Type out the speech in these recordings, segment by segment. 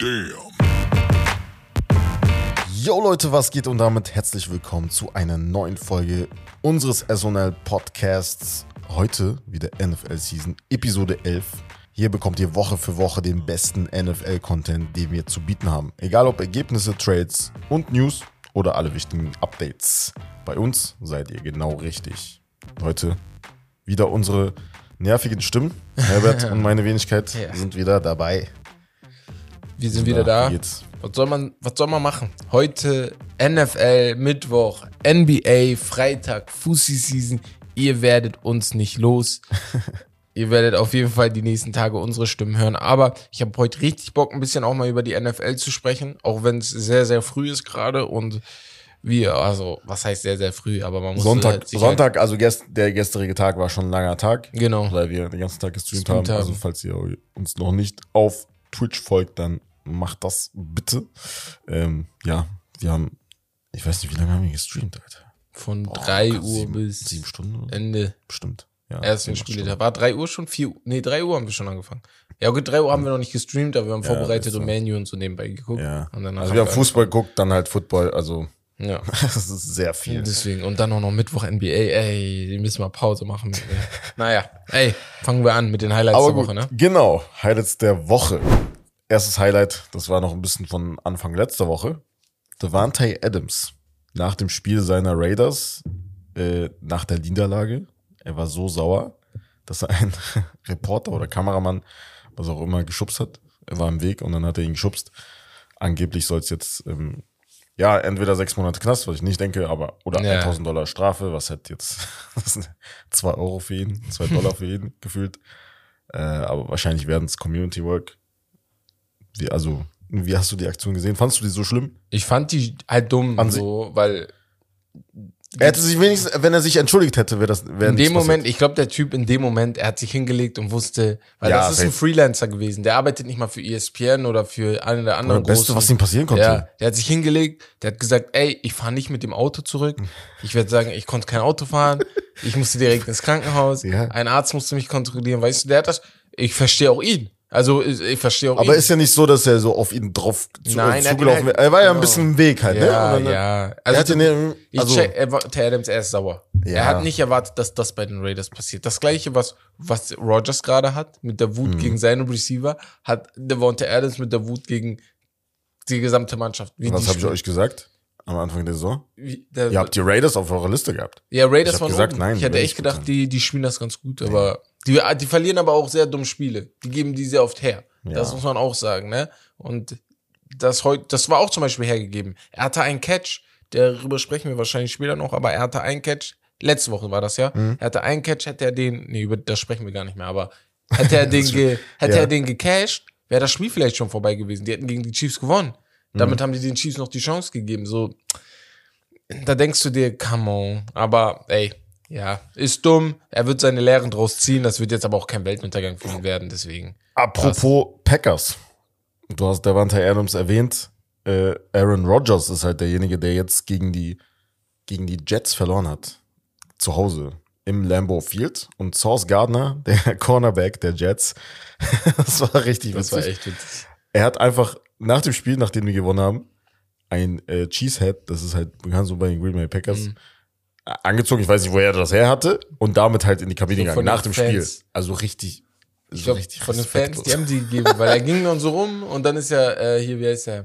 Damn. Yo Leute, was geht und damit herzlich willkommen zu einer neuen Folge unseres SNL Podcasts. Heute wieder NFL Season Episode 11. Hier bekommt ihr Woche für Woche den besten NFL-Content, den wir zu bieten haben. Egal ob Ergebnisse, Trades und News oder alle wichtigen Updates. Bei uns seid ihr genau richtig. Heute wieder unsere nervigen Stimmen. Herbert und meine Wenigkeit Ja. sind wieder dabei. Wir sind wieder da. Geht's? Was soll man, was soll man machen? Heute NFL, Mittwoch, NBA, Freitag, Fussi Season. Ihr werdet uns nicht los. Ihr werdet auf jeden Fall die nächsten Tage unsere Stimmen hören. Aber ich habe heute richtig Bock, ein bisschen auch mal über die NFL zu sprechen, auch wenn es sehr, sehr früh ist gerade und wir, also was heißt sehr, sehr früh, aber man muss Sonntag, halt sich Sonntag, also gest, der gestrige Tag war schon ein langer Tag. Halt, genau. Weil wir den ganzen Tag gestreamt Gestreamt haben. haben. Also falls ihr uns noch nicht auf Twitch folgt, dann macht das bitte. Ähm, ja, wir haben, ich weiß nicht, wie lange haben wir gestreamt, Alter? Von Boah, 3 Uhr sieben, bis sieben Stunden? Ende bestimmt. Ja, ersten Spiele. Da war 3 Uhr schon, 4 Uhr, nee, 3 Uhr haben wir schon angefangen. Ja, gut, 3 Uhr haben wir noch nicht gestreamt, aber wir haben Ja, vorbereitet und Menu und so nebenbei geguckt. Ja. Und Also wir haben wir Fußball geguckt, dann halt Football, also Ja. das ist sehr viel. Deswegen. Und dann auch noch Mittwoch NBA. Ey, die müssen wir Pause machen. Naja, ey, fangen wir an mit den Highlights Aber der Woche, ne? genau, Highlights der Woche. Erstes Highlight, das war noch ein bisschen von Anfang letzter Woche. Devante Adams nach dem Spiel seiner Raiders, äh, nach der Niederlage, er war so sauer, dass er einen Reporter oder Kameramann, was auch immer, geschubst hat. Er war im Weg und dann hat er ihn geschubst. Angeblich soll es jetzt, ähm, ja, entweder sechs Monate Knast, was ich nicht denke, aber, oder Ja. 1000 Dollar Strafe, was hat jetzt, zwei Euro für ihn, zwei Dollar für ihn gefühlt. Äh, aber wahrscheinlich werden es Community Work. Wie, also, wie hast du die Aktion gesehen? Fandst du die so schlimm? Ich fand die halt dumm, An so, weil Er hätte sich wenigstens, wenn er sich entschuldigt hätte, wäre das, wäre in dem Moment, passiert. ich glaube, der Typ in dem Moment, er hat sich hingelegt und wusste, weil Ja, das ist ein. Freelancer gewesen. Der arbeitet nicht mal für ESPN oder für eine der anderen Das Beste, was ihm passieren konnte. Ja, der hat sich hingelegt, der hat gesagt, ey, ich fahre nicht mit dem Auto zurück. Ich werde sagen, ich konnte kein Auto fahren. Ich musste direkt ins Krankenhaus. Ja. Ein Arzt musste mich kontrollieren. Weißt du, der hat das. Ich verstehe auch ihn. Also ich, verstehe auch Aber ihn. ist ja nicht so, dass er so auf ihn drauf zu, Nein, zugelaufen ihn wäre. halt- Er war ja ein genau. bisschen im Weg halt, ja, ne? Und dann- ja. Also, ne, ich also, check, er war, Tay Adams, er ist sauer. Ja. Er hat nicht erwartet, dass das bei den Raiders passiert. Das gleiche, was, was Rogers gerade hat, mit der Mhm. Wut gegen seine Receiver, hat Devonta Adams mit der Wut gegen die gesamte Mannschaft. Was habe ich euch gesagt? Am Anfang der Saison? Wie- der- Ihr habt die Raiders auf eurer Liste gehabt. Ja, Raiders Ich waren gesagt, oben. nein, Ich hätte echt gedacht, die, die spielen das ganz gut, aber die, die verlieren aber auch sehr dumm Spiele. Die geben die sehr oft her. Das Ja. muss man auch sagen, ne? Und das heute, das war auch zum Beispiel hergegeben. Er hatte einen Catch, darüber sprechen wir wahrscheinlich später noch, aber er hatte einen Catch, letzte Woche war das ja. Mhm. Er hatte einen Catch, hätte er den, nee, über das sprechen wir gar nicht mehr, aber hätte er den, ge, hätte Ja. er den gecasht, wäre das Spiel vielleicht schon vorbei gewesen. Die hätten gegen die Chiefs gewonnen. Damit Mhm. haben die den Chiefs noch die Chance gegeben. So, da denkst du dir, come on. Aber ey, ja, ist dumm. Er wird seine Lehren draus ziehen. Das wird jetzt aber auch kein Weltuntergang für ihn werden. Deswegen. Apropos Packers. Du hast Davante Adams erwähnt. Äh, Aaron Rodgers ist halt derjenige, der jetzt gegen die, gegen die Jets verloren hat. Zu Hause. Im Lambeau Field. Und Sauce Gardner, der Cornerback der Jets, das war richtig Das witzig. war echt witzig. Er hat einfach nach dem Spiel, nachdem wir gewonnen haben, ein äh, Cheesehead, das ist halt bekannt so bei den Green Bay Packers, Mhm. Angezogen. Ich weiß nicht, woher er das her hatte. Und damit halt in die Kabine gegangen, nach dem Spiel. Fans. Also richtig, Ich so glaube, richtig von den Fans, die haben die gegeben, weil er ging dann so rum und dann ist ja, äh, hier, wie heißt der?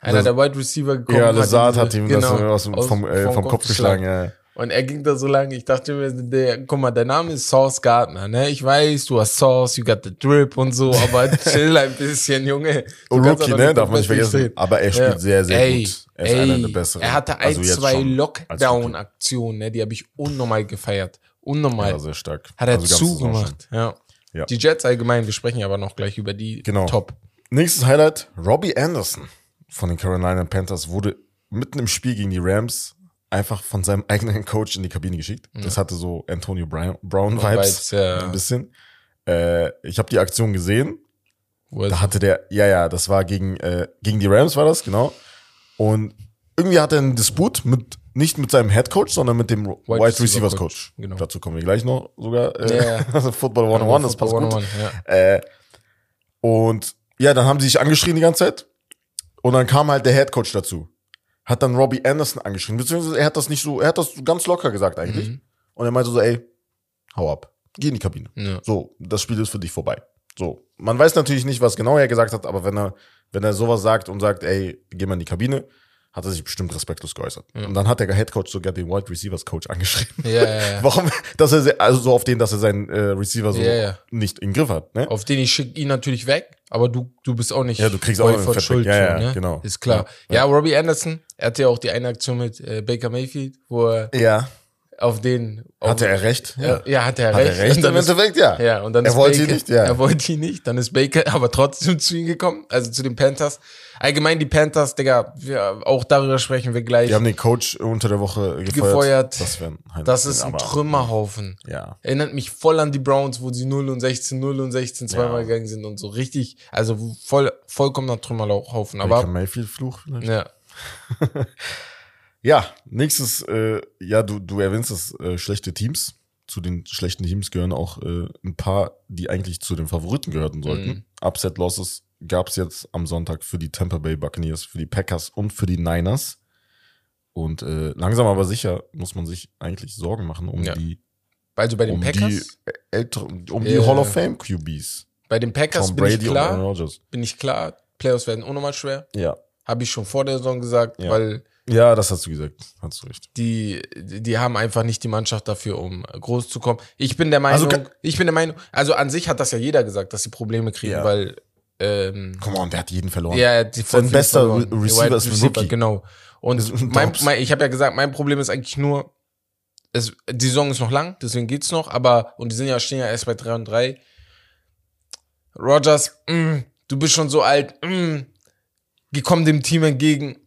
Einer Das- der Wide Receiver gekommen. Ja, hat Lazard diese- hat ihm genau, das aus, vom, äh, vom, Kopf geschlagen. Ja. Und er ging da so lange, ich dachte mir, der, guck mal, dein Name ist Sauce Gardner, ne? Ich weiß, du hast Sauce, you got the drip und so, aber chill ein bisschen, Junge. Und kannst Rookie, ne? Darf man nicht vergessen. durchdrehen. Aber er spielt Ja. sehr, sehr ey, gut. Er ist ey, einer der besseren. Er hatte ein, Also zwei Lockdown-Aktionen, ne? Die habe ich unnormal gefeiert. Unnormal. Ja, sehr stark. Hat er Also zugemacht, ja. Ja. Die Jets allgemein, wir sprechen ja aber noch gleich über die Genau. Top. Nächstes Highlight, Robbie Anderson von den Carolina Panthers wurde mitten im Spiel gegen die Rams einfach von seinem eigenen Coach in die Kabine geschickt. Das hatte so Antonio Brown, Brown Vibes, Vibes, ja. ein bisschen. Äh, ich habe die Aktion gesehen. Wo Da hatte der, ja, ja, das war gegen, äh, gegen die Rams war das, genau. Und irgendwie hat er einen Disput mit, nicht mit seinem Head Coach, sondern mit dem Wide, Receiver Receivers Coach, Coach. genau. Dazu kommen wir gleich noch sogar. Äh, Ja, ja. also Football 101, das passt Football gut. 101, ja. Äh, und Ja, dann haben sie sich angeschrien die ganze Zeit. Und dann kam halt der Head Coach dazu. Hat dann Robbie Anderson angeschrien. Beziehungsweise er hat das nicht so, er hat das ganz locker gesagt eigentlich. Mhm. Und er meinte so, ey, hau ab. Geh in die Kabine. Ja. So, das Spiel ist für dich vorbei. So. Man weiß natürlich nicht, was genau er gesagt hat, aber wenn er, wenn er sowas sagt und sagt, ey, geh mal in die Kabine, hat er sich bestimmt respektlos geäußert. Und dann hat der Head Coach sogar den Wide Receivers Coach angeschrieben. Ja, ja, ja. Warum? Dass er, also so auf den, dass er seinen äh, Receiver so Ja, ja. nicht im Griff hat, ne? Auf den ich schicke ihn natürlich weg, aber du, du bist auch nicht Ja, du kriegst auch einen von. Schuld. Ja, ja, ne? genau. Ist klar. Ja, Ja, Robbie Anderson, er hatte ja auch die eine Aktion mit äh, Baker Mayfield, wo er Ja. Auf den. Auf, Hatte er recht? Ja, ja hatte er Hat recht. er recht? Im Endeffekt, ja. Ja, und dann Er wollte ihn Baker, nicht, ja. Er wollte ihn nicht, dann ist Baker aber trotzdem zu ihm gekommen, also zu den Panthers. Allgemein die Panthers, Digga, wir, auch darüber sprechen wir gleich. Die haben den Coach unter der Woche gefeuert. Gefeuert. Das, ein das ist ein Trümmerhaufen. Ja. Erinnert mich voll an die Browns, wo sie 0 und 16, 0 und 16 zweimal Ja. gegangen sind und so richtig, also voll, vollkommener Trümmerhaufen. Baker Aber Mayfield-Fluch vielleicht? ja, Ja, nächstes, äh, ja, du, du erwähnst das äh, schlechte Teams. Zu den schlechten Teams gehören auch äh, ein paar, die eigentlich zu den Favoriten gehörten sollten. Mhm. Upset Losses gab es jetzt am Sonntag für die Tampa Bay Buccaneers, für die Packers und für die Niners. Und äh, langsam aber sicher muss man sich eigentlich Sorgen machen um Ja. die also bei den um Packers, die älteren, um die Ja. Hall of Fame QBs. bei den Packers bin ich klar, bin ich klar, Playoffs werden unnormal schwer. Ja. Habe ich schon vor der Saison gesagt, Ja. weil Ja, das hast du gesagt. Hast du recht. die, die haben einfach nicht die Mannschaft dafür, um groß zu kommen. Ich bin der Meinung, Also ich bin der Meinung, also an sich hat das ja jeder gesagt, dass sie Probleme kriegen, Ja. weil ähm, Come on, der hat jeden verloren. ja, die Sein bester verloren. Re- Receiver Wide ist ein Rookie. Genau. Und mein, mein, ich habe ja gesagt, mein Problem ist eigentlich nur, es, die Saison ist noch lang, deswegen geht's noch, aber, und die sind ja, stehen ja erst bei 3 und 3. Rogers, mm, du bist schon so alt, mm, komm dem Team entgegen,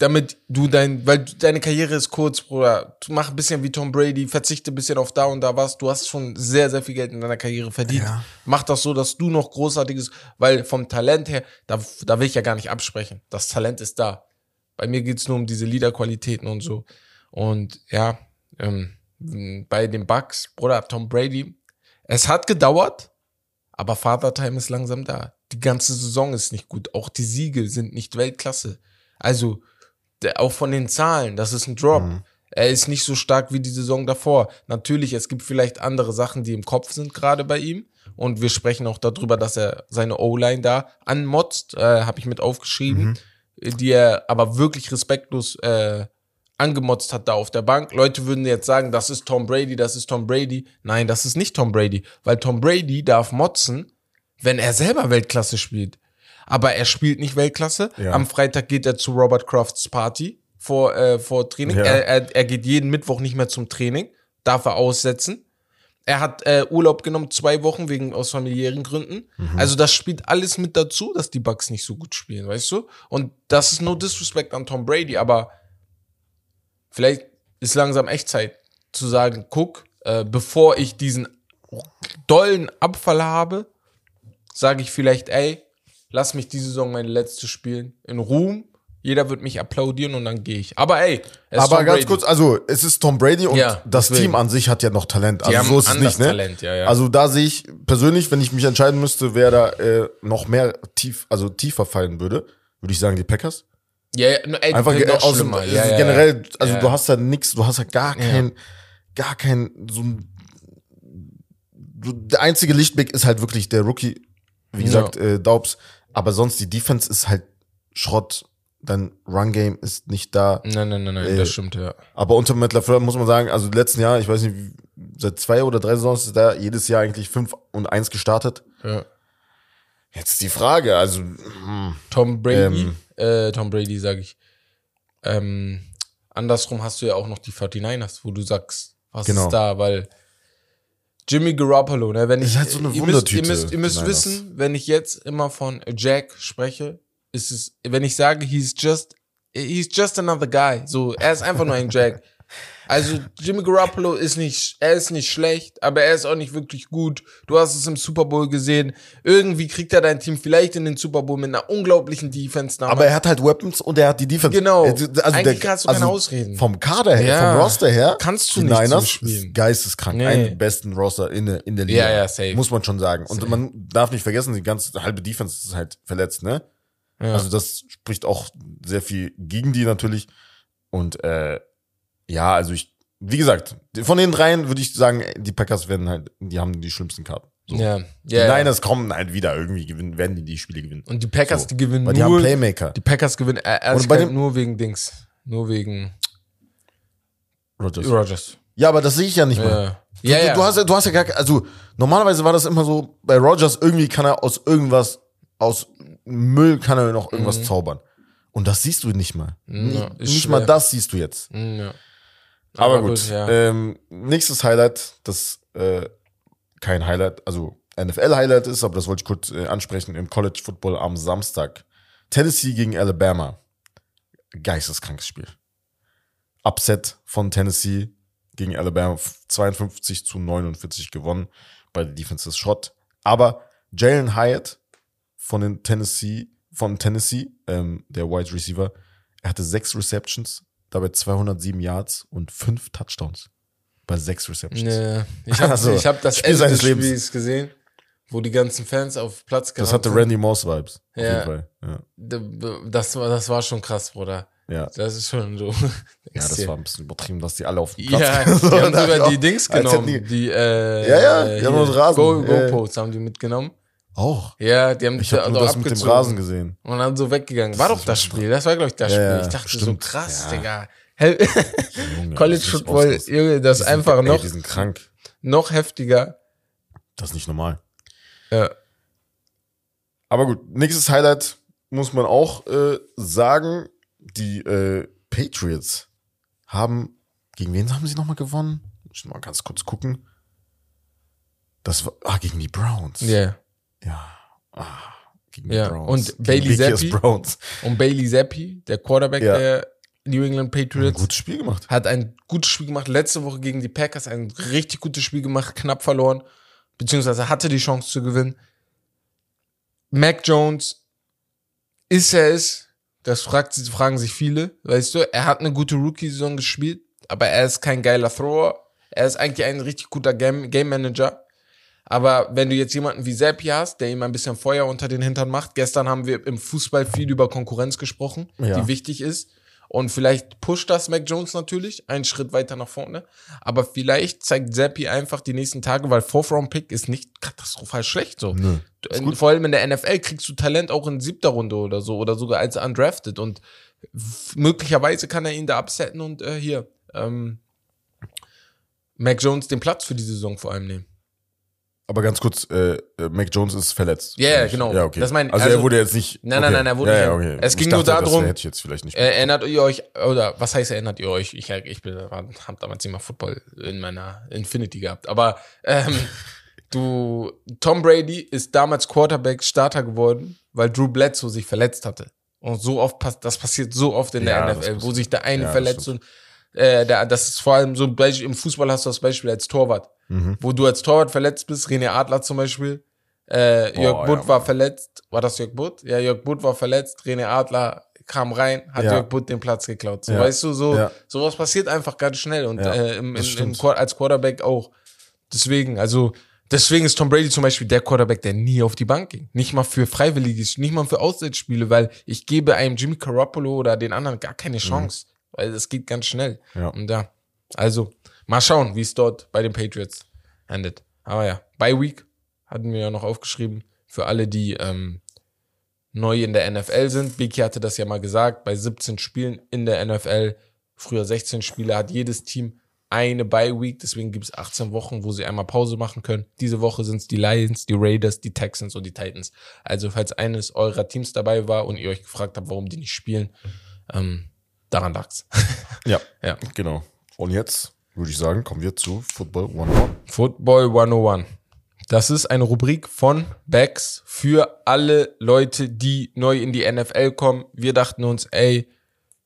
damit du dein, weil deine Karriere ist kurz, Bruder. Du mach ein bisschen wie Tom Brady, verzichte ein bisschen auf da und da was. Du hast schon sehr, sehr viel Geld in deiner Karriere verdient. Ja. Mach das so, dass du noch großartiges, weil vom Talent her, da, da will ich ja gar nicht absprechen. Das Talent ist da. Bei mir geht's nur um diese Liederqualitäten und so. Und ja, ähm, bei den Bucks, Bruder, Tom Brady, es hat gedauert, aber Father Time ist langsam da. Die ganze Saison ist nicht gut. Auch die Siege sind nicht Weltklasse. Also, auch von den Zahlen, das ist ein Drop. Er ist nicht so stark wie die Saison davor. Natürlich, es gibt vielleicht andere Sachen, die im Kopf sind gerade bei ihm. Und wir sprechen auch darüber, dass er seine O-Line da anmotzt, äh, habe ich mit aufgeschrieben, die er aber wirklich respektlos äh, angemotzt hat da auf der Bank. Leute würden jetzt sagen, das ist Tom Brady, das ist Tom Brady. Nein, das ist nicht Tom Brady, weil Tom Brady darf motzen, wenn er selber Weltklasse spielt. Aber er spielt nicht Weltklasse. Ja. Am Freitag geht er zu Robert Crofts Party vor, äh, vor Training. Ja. Er, er, er geht jeden Mittwoch nicht mehr zum Training, darf er aussetzen. Er hat äh, Urlaub genommen, zwei Wochen wegen aus familiären Gründen. Mhm. Also das spielt alles mit dazu, dass die Bucks nicht so gut spielen, weißt du? Und das ist no disrespect an Tom Brady, aber vielleicht ist langsam echt Zeit zu sagen, guck, äh, bevor ich diesen dollen Abfall habe, sage ich vielleicht, ey, lass mich diese Saison meine letzte spielen in Ruhm. Jeder wird mich applaudieren und dann gehe ich. Aber ey, es ist Aber Tom ganz Brady. kurz, also es ist Tom Brady und Ja, das deswegen. Team an sich hat ja noch Talent. Also haben so ist es nicht, ne? Talent, ja, ja. Also da sehe ich persönlich, wenn ich mich entscheiden müsste, wer da äh, noch mehr tief, also tiefer fallen würde, würde ich sagen die Packers. Ja, ja, ey, Einfach ge aus dem, es Ja, ja, generell, also du hast da nix, du hast ja gar kein, gar kein, so ein, der einzige Lichtblick ist halt wirklich der Rookie, wie gesagt, äh, Daubs, aber sonst die Defense ist halt Schrott, dein Run-Game ist nicht da. Nein, nein, nein, nein, Äh, das stimmt, ja. Aber unter Matt LaFleur muss man sagen, also letzten Jahr, ich weiß nicht, seit zwei oder drei Saisons ist er jedes Jahr eigentlich 5 und 1 gestartet. ja. Jetzt die Frage, also hm, Tom Brady, Ähm. äh, Tom Brady sage ich. Ähm, andersrum hast du ja auch noch die 49ers, wo du sagst, was Genau. ist da, weil Jimmy Garoppolo, ne, wenn ich, Ist halt so eine ihr müsst, ihr müsst, ihr müsst wissen, wenn ich jetzt immer von Jack spreche, ist es, wenn ich sage, he's just, he's just another guy, so, er ist einfach nur ein Jack. Also Jimmy Garoppolo ist nicht, er ist nicht schlecht, aber er ist auch nicht wirklich gut. Du hast es im Super Bowl gesehen. Irgendwie kriegt er dein Team vielleicht in den Super Bowl mit einer unglaublichen Defense. damals. Aber er hat halt Weapons und er hat die Defense. Genau. Also Eigentlich kannst du keine Ausreden. Vom Kader her, Ja. vom Roster her, Kannst du die nicht Niners spielen. ist geisteskrank. Nee. Einen der besten Roster in der, in der Liga. Ja, ja, safe. Muss man schon sagen. Und man darf nicht vergessen, die ganze halbe Defense ist halt verletzt, ne? Ja. Also das spricht auch sehr viel gegen die natürlich. Und äh, ja, also ich, wie gesagt, von den dreien würde ich sagen, die Packers werden halt, die haben die schlimmsten Karten. So. ja, Die ja, ja. Niners kommen halt wieder irgendwie gewinnen, werden die die Spiele gewinnen. Und die Packers, So. die gewinnen Weil die haben Playmaker. die Packers gewinnen äh, Und bei dem- nur wegen Dings. Nur wegen Rodgers. Rogers. Ja, aber das sehe ich ja nicht mal. Ja. Du, Ja, du, ja. hast ja, du hast ja gar, also normalerweise war das immer so, bei Rogers irgendwie kann er aus irgendwas, aus Müll kann er noch irgendwas zaubern. Und das siehst du nicht mal. Mhm. Ja, nicht nicht mal das siehst du jetzt. Mm, ja. Aber, gut. ja. ähm, nächstes Highlight, das äh, kein Highlight, also NFL-Highlight ist, aber das wollte ich kurz äh, ansprechen, im College Football am Samstag. Tennessee gegen Alabama. Geisteskrankes Spiel. Upset von Tennessee gegen Alabama 52 zu 49 gewonnen. Bei der Defense ist Schrott. Aber Jalen Hyatt von den Tennessee, von Tennessee, ähm, der Wide Receiver, er hatte sechs Receptions, dabei 207 Yards und fünf Touchdowns. Bei sechs Receptions. Nee. Ich habe Also, ich hab das Spiel Ende seines des Lebens. Spiels gesehen, wo die ganzen Fans auf Platz Das gerannt hatte. Randy Moss Vibes. Ja. Ja. Das war, das war schon krass, Bruder. Ja. Das ist schon so. Ja, das war ein bisschen übertrieben, dass die alle auf dem Ja, Platz die haben sogar die Dings genommen. Die, äh, Ja, ja, die haben uns Rasen. Go, Ja, ja. GoPros haben die mitgenommen. Auch. Ja, die haben Ich habe also nur das mit dem abgezogen Rasen gesehen. Und dann so weggegangen. War doch das Spiel. Das war, glaube ich, das Ja, Spiel. ja, Ich dachte so stimmt. krass, Ja. Digga. Junge, College Football. Junge, das ist einfach ey, noch, Die sind krank. noch heftiger. Das ist nicht normal. Ja. Aber gut, nächstes Highlight muss man auch äh, sagen. Die äh, Patriots haben, gegen wen haben sie nochmal gewonnen? Ich muss mal ganz kurz gucken. Das war, ah, gegen die Browns. Yeah. Ja. Ah, gegen Ja, Browns. und Bailey Zappi? Browns. Und Bailey Zappi, der Quarterback Ja. der New England Ein Patriots, gutes Spiel gemacht. hat ein gutes Spiel gemacht. Letzte Woche gegen die Packers ein richtig gutes Spiel gemacht, knapp verloren, beziehungsweise hatte die Chance zu gewinnen. Mac Jones, ist er es? Das fragt, fragen sich viele, weißt du. Er hat eine gute Rookie-Saison gespielt, aber er ist kein geiler Thrower. Er ist eigentlich ein richtig guter Game, Game Manager. Aber wenn du jetzt jemanden wie Seppi hast, der ihm ein bisschen Feuer unter den Hintern macht, gestern haben wir im Fußball viel über Konkurrenz gesprochen, Ja. die wichtig ist. Und vielleicht pusht das Mac Jones natürlich einen Schritt weiter nach vorne. Aber vielleicht zeigt Zappi einfach die nächsten Tage, weil Fourth-Round-Pick ist nicht katastrophal schlecht so. Nö. Du- Vor allem in der NFL kriegst du Talent auch in siebter Runde oder so oder sogar als undrafted und möglicherweise kann er ihn da upsetten und äh, hier ähm, Mac Jones den Platz für die Saison vor allem nehmen. Aber ganz kurz, äh, äh, Mac Jones ist verletzt. Ja, ja, Nicht? genau. Ja, okay. Das mein- also, also- er wurde jetzt nicht. Nein, okay. nein, nein, er wurde ja, ja, nicht- okay. Es Ich ging nur dachte, das darum- hätte ich jetzt vielleicht nicht. Äh, erinnert ihr euch, oder was heißt erinnert ihr euch? Ich, ich bin, hab damals immer Football in meiner Infinity gehabt. Aber ähm, du, Tom Brady ist damals Quarterback Starter geworden, weil Drew Bledsoe sich verletzt hatte. Und so oft pass das passiert so oft in Ja, der das NFL, wo sich der eine Ja, das verletzt und äh, der, das ist vor allem so im Fußball hast du das Beispiel als Torwart. Mhm. Wo du als Torwart verletzt bist, René Adler zum Beispiel, äh, Jörg Boah, Butt ja, war verletzt. War das Jörg Butt? Ja, Jörg Butt war verletzt, René Adler kam rein, hat Ja. Jörg Butt den Platz geklaut. So, Ja. weißt du, so, Ja. sowas passiert einfach ganz schnell und äh, im, in, im. Quar- als Quarterback auch. Deswegen, also, deswegen ist Tom Brady zum Beispiel der Quarterback, der nie auf die Bank ging. Nicht mal für Freiwilliges, nicht mal für Auswärtsspiele, weil ich gebe einem Jimmy Garoppolo oder den anderen gar keine Chance, weil es geht ganz schnell. Ja. Und ja, also, mal schauen, wie es dort bei den Patriots endet. Aber ja, Bye Week hatten wir ja noch aufgeschrieben für alle, die ähm, neu in der NFL sind. Biki hatte das ja mal gesagt, bei 17 Spielen in der NFL, früher 16 Spiele, hat jedes Team eine Bye Week, deswegen gibt es 18 Wochen, wo sie einmal Pause machen können. Diese Woche sind es die Lions, die Raiders, die Texans und die Titans. Also falls eines eurer Teams dabei war und ihr euch gefragt habt, warum die nicht spielen, ähm, daran lag's. Ja, Ja. genau. Und jetzt würde ich sagen, kommen wir zu Football 101. Football 101. Das ist eine Rubrik von Becks für alle Leute, die neu in die NFL kommen. Wir dachten uns, ey,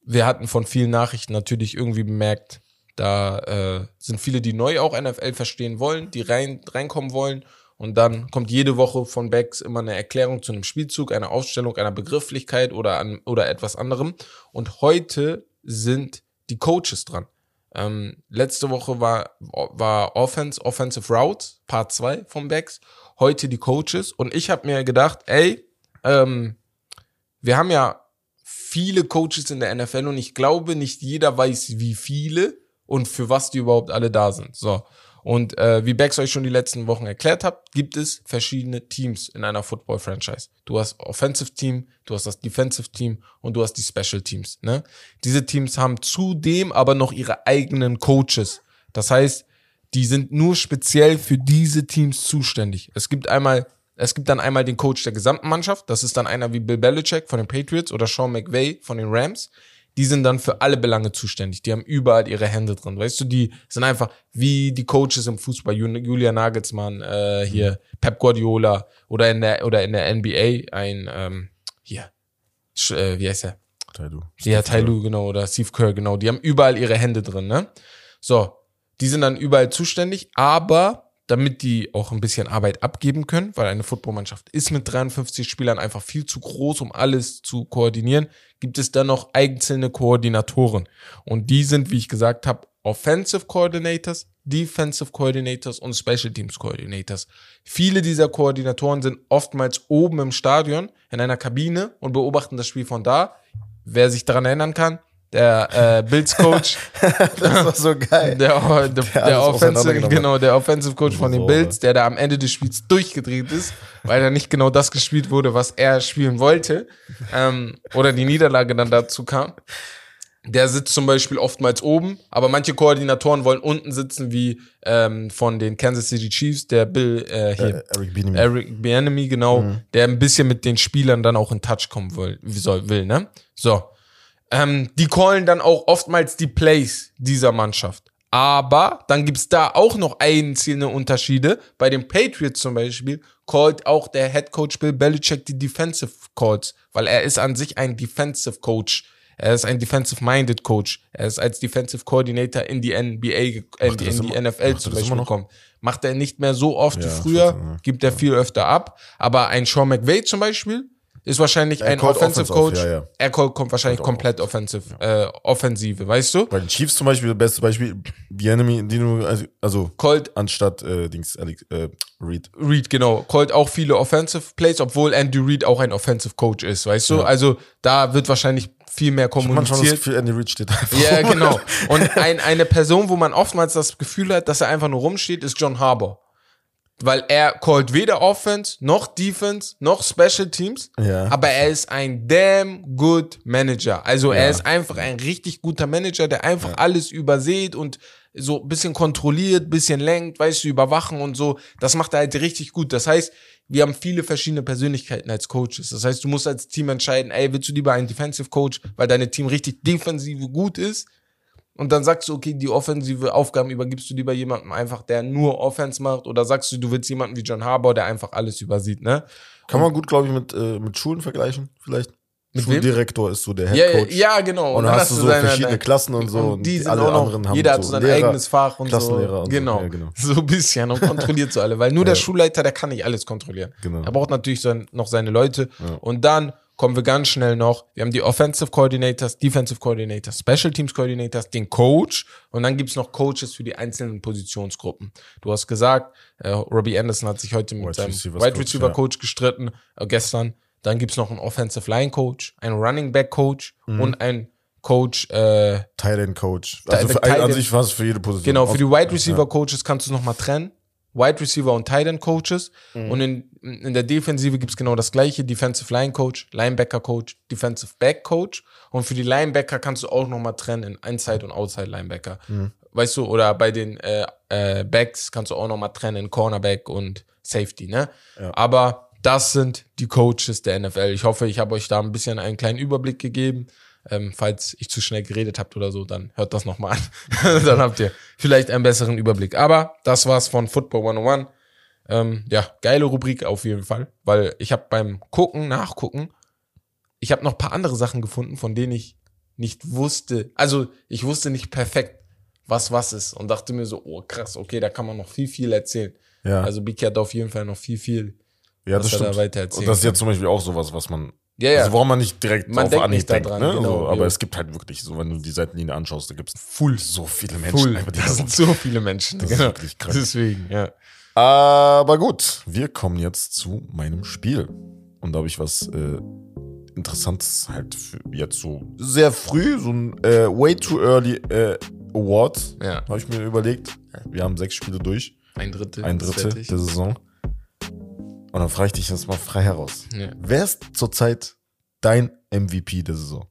wir hatten von vielen Nachrichten natürlich irgendwie bemerkt, Da äh, sind viele, die neu auch NFL verstehen wollen, die rein, reinkommen wollen. Und dann kommt jede Woche von Becks immer eine Erklärung zu einem Spielzug, einer Ausstellung, einer Begrifflichkeit oder, an, oder etwas anderem. Und heute sind die Coaches dran. Ähm, letzte Woche war, war Offense, Offensive Routes, Part 2 vom Becks. Heute die Coaches. Und ich habe mir gedacht, ey, ähm, wir haben ja viele Coaches in der NFL und ich glaube, nicht jeder weiß, wie viele und für was die überhaupt alle da sind. So. Und äh, wie Bex euch schon die letzten Wochen erklärt hat, gibt es verschiedene Teams in einer Football-Franchise. Du hast Offensive Team, du hast das Defensive Team und du hast die Special Teams. Ne? Diese Teams haben zudem aber noch ihre eigenen Coaches. Das heißt, die sind nur speziell für diese Teams zuständig. Es gibt einmal, es gibt dann einmal den Coach der gesamten Mannschaft. Das ist dann einer wie Bill Belichick von den Patriots oder Sean McVay von den Rams die sind dann für alle Belange zuständig. Die haben überall ihre Hände drin. Weißt du, die sind einfach wie die Coaches im Fußball, Julia Nagelsmann, äh, hier Pep Guardiola oder in der oder in der NBA ein ähm, hier, äh, wie heißt er? Tailu. Ja, Tailu, genau, oder Steve Kerr, genau. Die haben überall ihre Hände drin, ne? So, die sind dann überall zuständig, aber damit die auch ein bisschen Arbeit abgeben können, weil eine Footballmannschaft ist mit 53 Spielern einfach viel zu groß, um alles zu koordinieren, gibt es dann noch einzelne Koordinatoren. Und die sind, wie ich gesagt habe, Offensive Coordinators, Defensive Coordinators und Special Teams Coordinators. Viele dieser Koordinatoren sind oftmals oben im Stadion in einer Kabine und beobachten das Spiel von da. Wer sich daran erinnern kann, der äh, Bills Coach. das war so geil. Der, der, der, der Offensive, genau, der Offensive Coach von den Bills, der da am Ende des Spiels durchgedreht ist, weil da nicht genau das gespielt wurde, was er spielen wollte. Ähm, oder die Niederlage dann dazu kam. Der sitzt zum Beispiel oftmals oben, aber manche Koordinatoren wollen unten sitzen, wie ähm, von den Kansas City Chiefs, der Bill äh, hier, äh, Eric Bienemy. Eric Bienemy, genau, mhm. der ein bisschen mit den Spielern dann auch in Touch kommen will, wie soll, will, ne? So. Ähm, die callen dann auch oftmals die Plays dieser Mannschaft. Aber dann gibt's da auch noch einzelne Unterschiede. Bei den Patriots zum Beispiel callt auch der Head Coach Bill Belichick die Defensive Calls, weil er ist an sich ein Defensive Coach. Er ist ein Defensive-Minded Coach. Er ist als Defensive Coordinator in die NBA, äh, in die immer, NFL zum Beispiel gekommen. Macht er nicht mehr so oft ja, wie früher, gibt er viel öfter ab. Aber ein Sean McVay zum Beispiel, ist wahrscheinlich er ein Offensive Coach. Auf, ja, ja. Er kommt wahrscheinlich komplett auf. offensive, ja. äh, Offensive, weißt du? Bei den Chiefs zum Beispiel, das beste Beispiel, Bienemy, Dino, also, also Colt anstatt äh, Dings, äh, Reed. Reed, genau. Colt auch viele Offensive Plays, obwohl Andy Reed auch ein Offensive Coach ist, weißt du? Also da wird wahrscheinlich viel mehr kommuniziert. Man schon das Gefühl, Andy Reid steht einfach. Ja, genau. Und ein, eine Person, wo man oftmals das Gefühl hat, dass er einfach nur rumsteht, ist John Harbour weil er callt weder Offense noch Defense noch Special Teams, ja. aber er ist ein damn good Manager. Also ja. er ist einfach ein richtig guter Manager, der einfach ja. alles übersieht und so ein bisschen kontrolliert, bisschen lenkt, weißt du, überwachen und so. Das macht er halt richtig gut. Das heißt, wir haben viele verschiedene Persönlichkeiten als Coaches. Das heißt, du musst als Team entscheiden, ey, willst du lieber einen Defensive Coach, weil deine Team richtig defensive gut ist und dann sagst du, okay, die offensive Aufgaben übergibst du lieber jemandem einfach, der nur Offense macht, oder sagst du, du willst jemanden wie John Harbour, der einfach alles übersieht, ne? Kann man gut, glaube ich, mit, äh, mit Schulen vergleichen, vielleicht. Mit Schuldirektor ist so der Head Coach. Ja, ja, genau. Und dann hast du so seine, verschiedene Klassen und so. Und, die sind alle auch noch, anderen haben jeder hat so sein Lehrer, eigenes Fach und Klassenlehrer so. Und genau. So. Ja, genau. So ein bisschen und kontrolliert so alle. Weil nur der Schulleiter, der kann nicht alles kontrollieren. Genau. Er braucht natürlich so, noch seine Leute. Ja. Und dann kommen wir ganz schnell noch. Wir haben die Offensive Coordinators, Defensive Coordinators, Special Teams Coordinators, den Coach und dann gibt's noch Coaches für die einzelnen Positionsgruppen. Du hast gesagt, äh, Robbie Anderson hat sich heute mit seinem Wide Receiver Coach, Coach gestritten, äh, gestern. Dann gibt's noch einen Offensive Line Coach, einen Running Back Coach mhm. und einen Coach, äh, Tight End Coach. Also für, an sich war es für jede Position. Genau, für die Wide Receiver Coaches kannst du es nochmal trennen. Wide Receiver und Tight End Coaches. Mhm. Und in, in der Defensive gibt's genau das gleiche. Defensive Line Coach, Linebacker Coach, Defensive Back Coach. Und für die Linebacker kannst du auch nochmal trennen in Inside und Outside Linebacker. Mhm. Weißt du, oder bei den äh, äh, Backs kannst du auch nochmal trennen in Cornerback und Safety, ne? Ja. Aber das sind die Coaches der NFL. Ich hoffe, ich habe euch da ein bisschen einen kleinen Überblick gegeben. Ähm, falls ich zu schnell geredet habt oder so, dann hört das nochmal an. dann habt ihr vielleicht einen besseren Überblick. Aber das war's von Football 101. Ähm, ja, geile Rubrik auf jeden Fall, weil ich habe beim Gucken, Nachgucken, ich habe noch paar andere Sachen gefunden, von denen ich nicht wusste. Also ich wusste nicht perfekt, was was ist. Und dachte mir so, oh krass, okay, da kann man noch viel, viel erzählen. Ja. Also Biki hat auf jeden Fall noch viel, viel. ja, was das er da stimmt. weiter erzählen Und das ist ja zum Beispiel auch sowas, was man. Ja, ja. Also woran man nicht direkt Man auf Anhieb denkt. daran, ne? genau, so, aber ja. es gibt halt wirklich so, wenn du die Seitenlinie anschaust, da gibt es Full. so viele Menschen. Full. Das da sind so viele Menschen. Das ist genau. wirklich krank. Deswegen, ja. Aber gut, wir kommen jetzt zu meinem Spiel. Und da habe ich was äh, Interessantes halt für jetzt so sehr früh, so ein äh, way too early äh, Award, Ja. habe ich mir überlegt. Wir haben sechs Spiele durch, Ein Drittel. ein ist Drittel der Saison. Und dann frage ich dich jetzt mal frei heraus. Ja. Wer ist zurzeit dein MVP der Saison?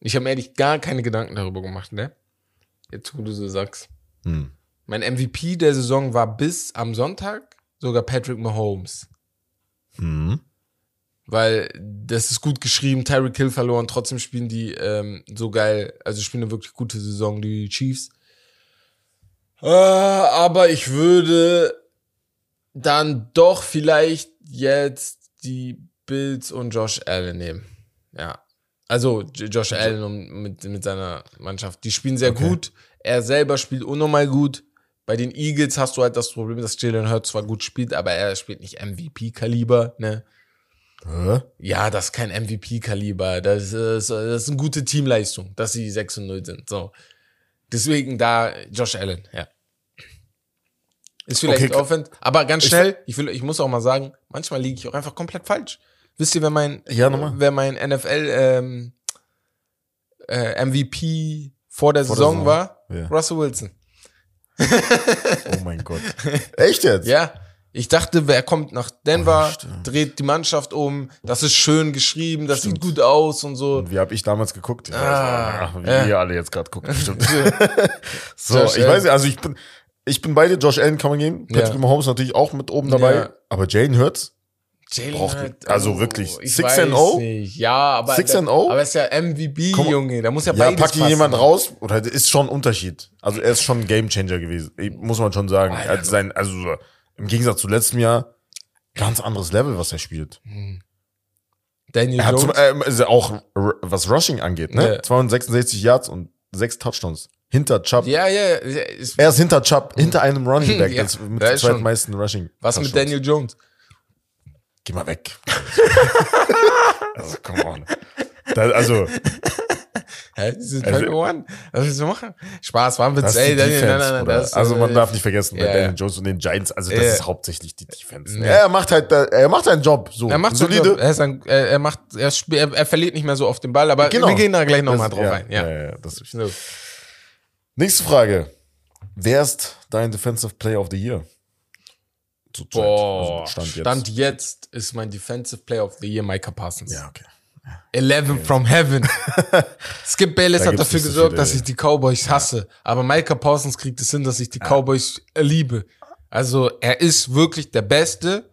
Ich habe mir ehrlich gar keine Gedanken darüber gemacht, ne? Jetzt, wo du so sagst. Hm. Mein MVP der Saison war bis am Sonntag sogar Patrick Mahomes. Hm. Weil das ist gut geschrieben, Tyreek Hill verloren, trotzdem spielen die ähm, so geil, also spielen eine wirklich gute Saison, die Chiefs. Äh, aber ich würde dann doch vielleicht jetzt die Bills und Josh Allen nehmen. Ja. Also Josh Allen und mit, mit seiner Mannschaft. Die spielen sehr Okay. gut. Er selber spielt unnormal gut. Bei den Eagles hast du halt das Problem, dass Jalen Hurts zwar gut spielt, aber er spielt nicht MVP-Kaliber, ne? Hä? Ja, das ist kein MVP-Kaliber. Das ist, das ist eine gute Teamleistung, dass sie 6 und 0 sind. So. Deswegen da Josh Allen, ja. Ist vielleicht Okay, aufwand, aber ganz schnell, ich, will, ich muss auch mal sagen, manchmal liege ich auch einfach komplett falsch. Wisst ihr, wer mein, Ja, nochmal. wer mein NFL ähm, äh, MVP vor der Vor der Saison Saison? war? Ja. Russell Wilson. Oh mein Gott. Echt jetzt? Ja, ich dachte, wer kommt nach Denver, Oh, dreht die Mannschaft um, das ist schön geschrieben, das Stimmt. sieht gut aus und so. Und wie habe ich damals geguckt? Ja, Ah, also, wie ja. ihr alle jetzt gerade gucken. Stimmt. so, ich weiß nicht, also ich bin, ich bin bei dir, Josh Allen kann man geben. Patrick Ja. Mahomes natürlich auch mit oben dabei. Ja. Aber Jalen Hurts, Jalen Braucht- Hurts, also wirklich, ich 6 weiß and O? nicht. Ja, aber 6 and O? aber er ist ja MVP, Komm, Junge, da muss ja ja, beides packt ihn jemand raus? Oder ist schon ein Unterschied. Also er ist schon ein Gamechanger gewesen, muss man schon sagen. Hat sein, also so, im Gegensatz zu letztem Jahr, ganz anderes Level, was er spielt. Daniel Er hat zum, Jones. ja auch, was Rushing angeht, ne? Ja. 266 Yards und 6 Touchdowns. Hinter Chubb. ja, ja, ja, Er ist hinter Chubb, hinter einem Running Back, Ja, das mit schon- zweitmeisten Rushing. was mit. Daniel Jones? Geh mal weg. also, come on. Da, also, Hä? Die sind Also- also, One. Was willst du machen? Spaß, war ein Witz. das Ey, Daniel, Defense, nein, nein, nein, das, Also, man äh, darf nicht vergessen, bei Daniel. Jones und den Giants, also das Ja. ist hauptsächlich die Defense. Ja. Er macht halt, er macht seinen Job, so. Er macht solide. Job. Er, ist ein, er, er macht, er, er, er verliert nicht mehr so oft den Ball, aber Genau. wir gehen da gleich nochmal Das- drauf ja, ein. Ja. ja, ja, das ist. So. Nächste Frage. Wer ist dein Defensive Player of the Year? Zurzeit. Boah, Also Stand, jetzt. ist mein Defensive Player of the Year Micah Parsons. Ja, okay. 11 from heaven. Skip Bayless Da hat dafür so gesorgt, viele, dass ich die Cowboys hasse. Aber Micah Parsons kriegt es hin, dass ich die Cowboys äh, liebe. Also er ist wirklich der Beste.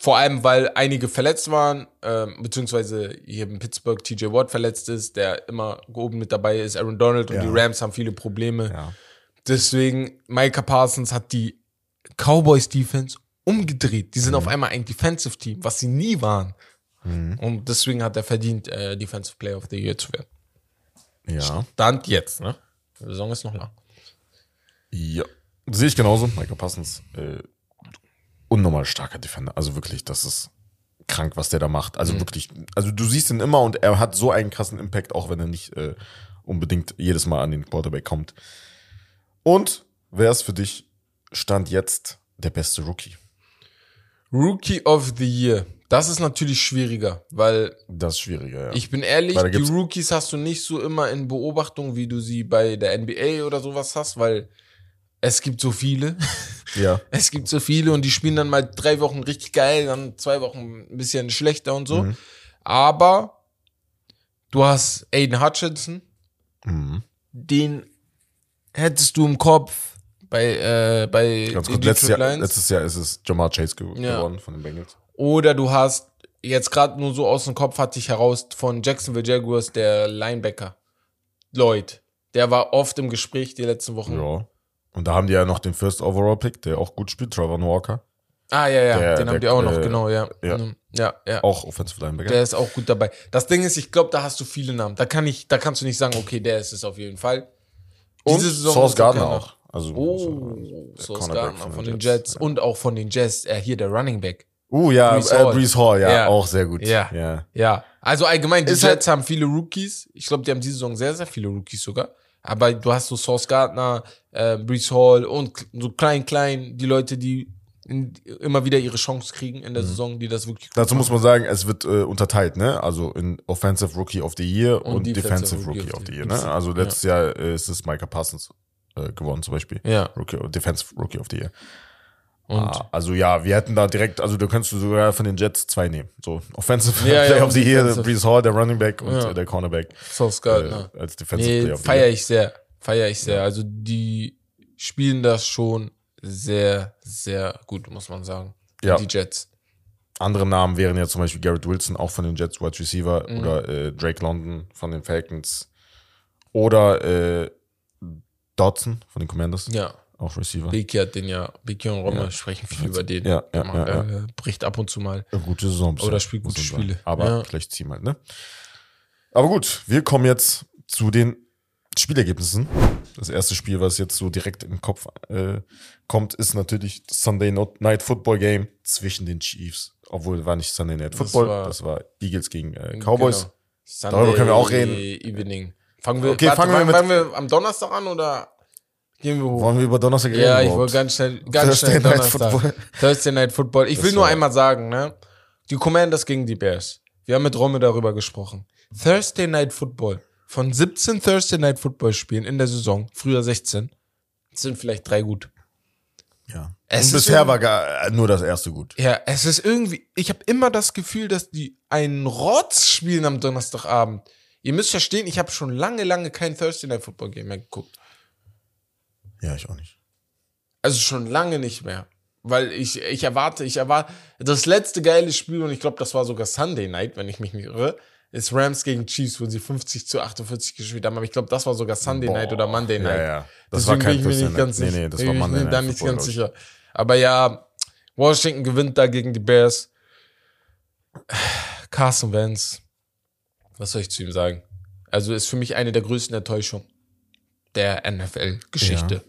Vor allem, weil einige verletzt waren, ähm, beziehungsweise hier in Pittsburgh TJ Watt verletzt ist, der immer oben mit dabei ist. Aaron Donald und Ja. die Rams haben viele Probleme. Ja. Deswegen, Micah Parsons hat die Cowboys Defense umgedreht. Die sind Mhm. auf einmal ein Defensive Team, was sie nie waren. Und deswegen hat er verdient, äh, Defensive Player of the Year zu werden. Ja. Stand jetzt, ne? Die Saison ist noch lang. Ja. Sehe ich genauso. Michael Parsons, äh, unnormal starker Defender. Also wirklich, das ist krank, was der da macht. Also wirklich, also du siehst ihn immer und er hat so einen krassen Impact, auch wenn er nicht äh, unbedingt jedes Mal an den Quarterback kommt. Und wer ist für dich Stand jetzt der beste Rookie? Rookie of the Year. Das ist natürlich schwieriger, weil Das ist schwieriger, ja. ich bin ehrlich, die Rookies hast du nicht so immer in Beobachtung, wie du sie bei der NBA oder sowas hast, weil es gibt so viele. ja. Es gibt so viele und die spielen dann mal drei Wochen richtig geil, dann zwei Wochen ein bisschen schlechter und so. Aber du hast Aiden Hutchinson, Mhm. den hättest du im Kopf bei, äh, bei Ganz gut, letztes Jahr, letztes Jahr ist es Jamar Chase ge Ja. geworden von den Bengals. Oder du hast jetzt gerade nur so aus dem Kopf hatte ich heraus von Jacksonville Jaguars der Linebacker Lloyd. Der war oft im Gespräch die letzten Wochen. Ja. Und da haben die ja noch den First Overall Pick, der auch gut spielt, Trevor Walker. Ah, ja, ja, Der- den der- haben die auch noch, äh, genau, ja. ja. Mhm. Ja, ja. Auch Offensive Linebacker. Der ist auch gut dabei. Das Ding ist, ich glaube, da hast du viele Namen. Da kann ich, da kannst du nicht sagen, okay, der ist es auf jeden Fall. und Diese Saison Source Gardner auch. Also, Oh, der Sauce Cornerback Gardner von, den Jets, und auch von den Jets, äh, hier der Running Back. Uh, ja, Brees Hall. Hall, äh, Brees Hall ja, Ja. auch sehr gut. Ja. ja. Ja, also allgemein, die Ist Jets halt- haben viele Rookies. Ich glaube, die haben diese Saison sehr, sehr viele Rookies sogar. Aber du hast so Sauce Gardner, äh, Brees Hall und so klein, klein, die Leute, die in, immer wieder ihre Chance kriegen in der Saison, die das wirklich Mhm. Dazu muss machen. man sagen, es wird äh, unterteilt, ne? Also in Offensive Rookie of the Year und, Und Defensive, Defensive Rookie of the Year, ne? Also letztes Jahr äh, ist es Micah Parsons äh, gewonnen zum Beispiel. Ja, Rookie, Defensive Rookie of the Year. Und Ah, also ja, wir hätten da direkt, also du könntest du sogar von den Jets zwei nehmen. So Offensive Ja, ja, Player of the Year. Brees Hall, der Running Back und Ja. der Cornerback Sauce Gardner. äh, als Defensive Nee, Player of the feier ich sehr. Feier ich sehr. Also die spielen das schon sehr, sehr gut, muss man sagen. Ja. Die Jets. Andere Namen wären ja zum Beispiel Garrett Wilson, auch von den Jets Wide Receiver, Mhm. oder äh, Drake London von den Falcons. Oder äh, Dodson von den Commanders, Ja. Auch Receiver. Beki hat den ja, Beki und Romme sprechen viel über den. Ja, ja, macht, ja, äh, bricht ab und zu mal. Eine gute Saison. bisher, Oder spielt gute. Spiele. Aber Ja. schlecht Team halt, ne? Aber gut, wir kommen jetzt zu den Spielergebnissen. Das erste Spiel, was jetzt so direkt im Kopf äh, kommt, ist natürlich das Sunday Night Football Game zwischen den Chiefs. Obwohl, war nicht Sunday Night Football, das war, war- Eagles gegen äh, Cowboys. Genau. Sunday Darüber können wir auch reden. Evening. Fangen wir, Okay, warte, fangen wir mit- fangen wir am Donnerstag an oder gehen wir hoch? Wollen wir über Donnerstag reden? Ja, ich wollte ganz schnell, ganz Thursday schnell Night Donnerstag. Football. Thursday Night Football. Ich will nur einmal sagen, ne? Die Commanders gegen die Bears. Wir haben mit Romme darüber gesprochen. Thursday Night Football. Von 17 Thursday Night Football Spielen in der Saison, früher 16, sind vielleicht drei gut. Ja. Es Und ist bisher war gar, äh, nur das erste gut. Ja, es ist irgendwie, ich habe immer das Gefühl, dass die einen Rotz spielen am Donnerstagabend. Ihr müsst verstehen, ich habe schon lange, lange kein Thursday Night Football Game mehr geguckt. Ja, ich auch nicht. Also schon lange nicht mehr. Weil ich, ich erwarte, ich erwarte, das letzte geile Spiel, und ich glaube, das war sogar Sunday Night, wenn ich mich nicht irre, ist Rams gegen Chiefs, wo sie 50 zu 48 gespielt haben. Aber ich glaube, das war sogar Sunday Night oder Monday Night. Ja, ja. Das Deswegen war kein bin ich mir nicht ganz Nee, sicher. nee, das Ich war bin Monday Night da nicht ganz sicher. Aber ja, Washington gewinnt da gegen die Bears. Carson Wentz. Was soll ich zu ihm sagen? Also ist für mich eine der größten Enttäuschungen der NFL-Geschichte. Ja.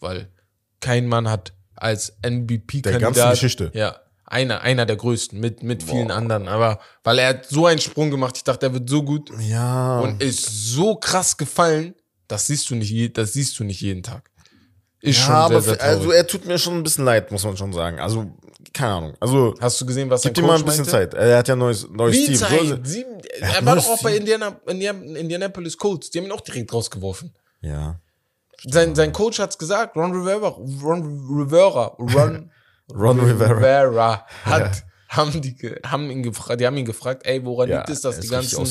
Weil kein Mann hat als MVP-Kandidat. Der ganzen Geschichte. Ja. Einer, einer der größten, mit, mit vielen anderen. Aber weil er hat so einen Sprung gemacht, ich dachte, er wird so gut Ja. und ist so krass gefallen, das siehst du nicht, das siehst du nicht jeden Tag. Ist ja, schon aber sehr, sehr also er tut mir schon ein bisschen leid, muss man schon sagen. Also, keine Ahnung. Also, Hast du gesehen, was gib sein ihm mal ein bisschen meinte? Zeit. Er hat ja ein neues, neues Wie Team. Zeit? So- Sieben, er ein war doch auch bei Team. Indiana, Indiana, Indianapolis Colts. Die haben ihn auch direkt rausgeworfen. Ja. Sein, sein Coach hat's gesagt, Ron Rivera, Ron Rivera, Ron, Ron Rivera. Rivera hat, haben die, haben ihn gefragt, die haben ihn gefragt, ey, woran Ja, liegt es, dass die ganzen.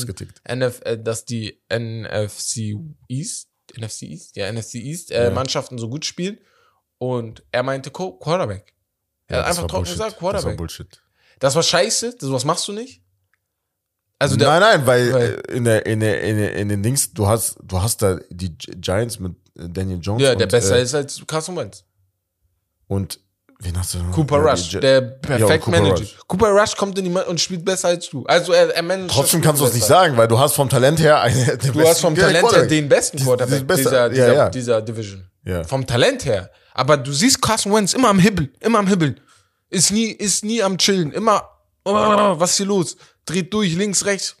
NF, äh, dass die NFC East, NFC East, ja, NFC East, äh, Ja. Mannschaften so gut spielen. Und er meinte Co Quarterback. Er Ja, hat einfach trocken Bullshit. gesagt, Das war Quarterback. Bullshit. Das war scheiße, das was machst du nicht. Also der, nein, nein, weil, weil- äh, in, der, in, der, in, der, in den Dings, du hast, du hast da die Gi- Giants mit äh, Daniel Jones. ja, und, der besser äh, ist als Carson Wentz. Und wen hast du noch? Cooper Ja, Rush, der Ja, perfekt Cooper managt. Rush. Cooper Rush kommt in die Man und spielt besser als du. Also er, er managt Trotzdem kannst du es nicht sagen, weil du hast vom Talent her eine, Du hast vom Talent her den besten Quarterback die beste- dieser, ja, dieser, ja. dieser Division. Ja. Vom Talent her. Aber du siehst Carson Wentz immer am Hibbeln, immer am Hibbeln. Ist nie, ist nie am Chillen. Immer, oh, was ist hier los? Dreht durch, links, rechts.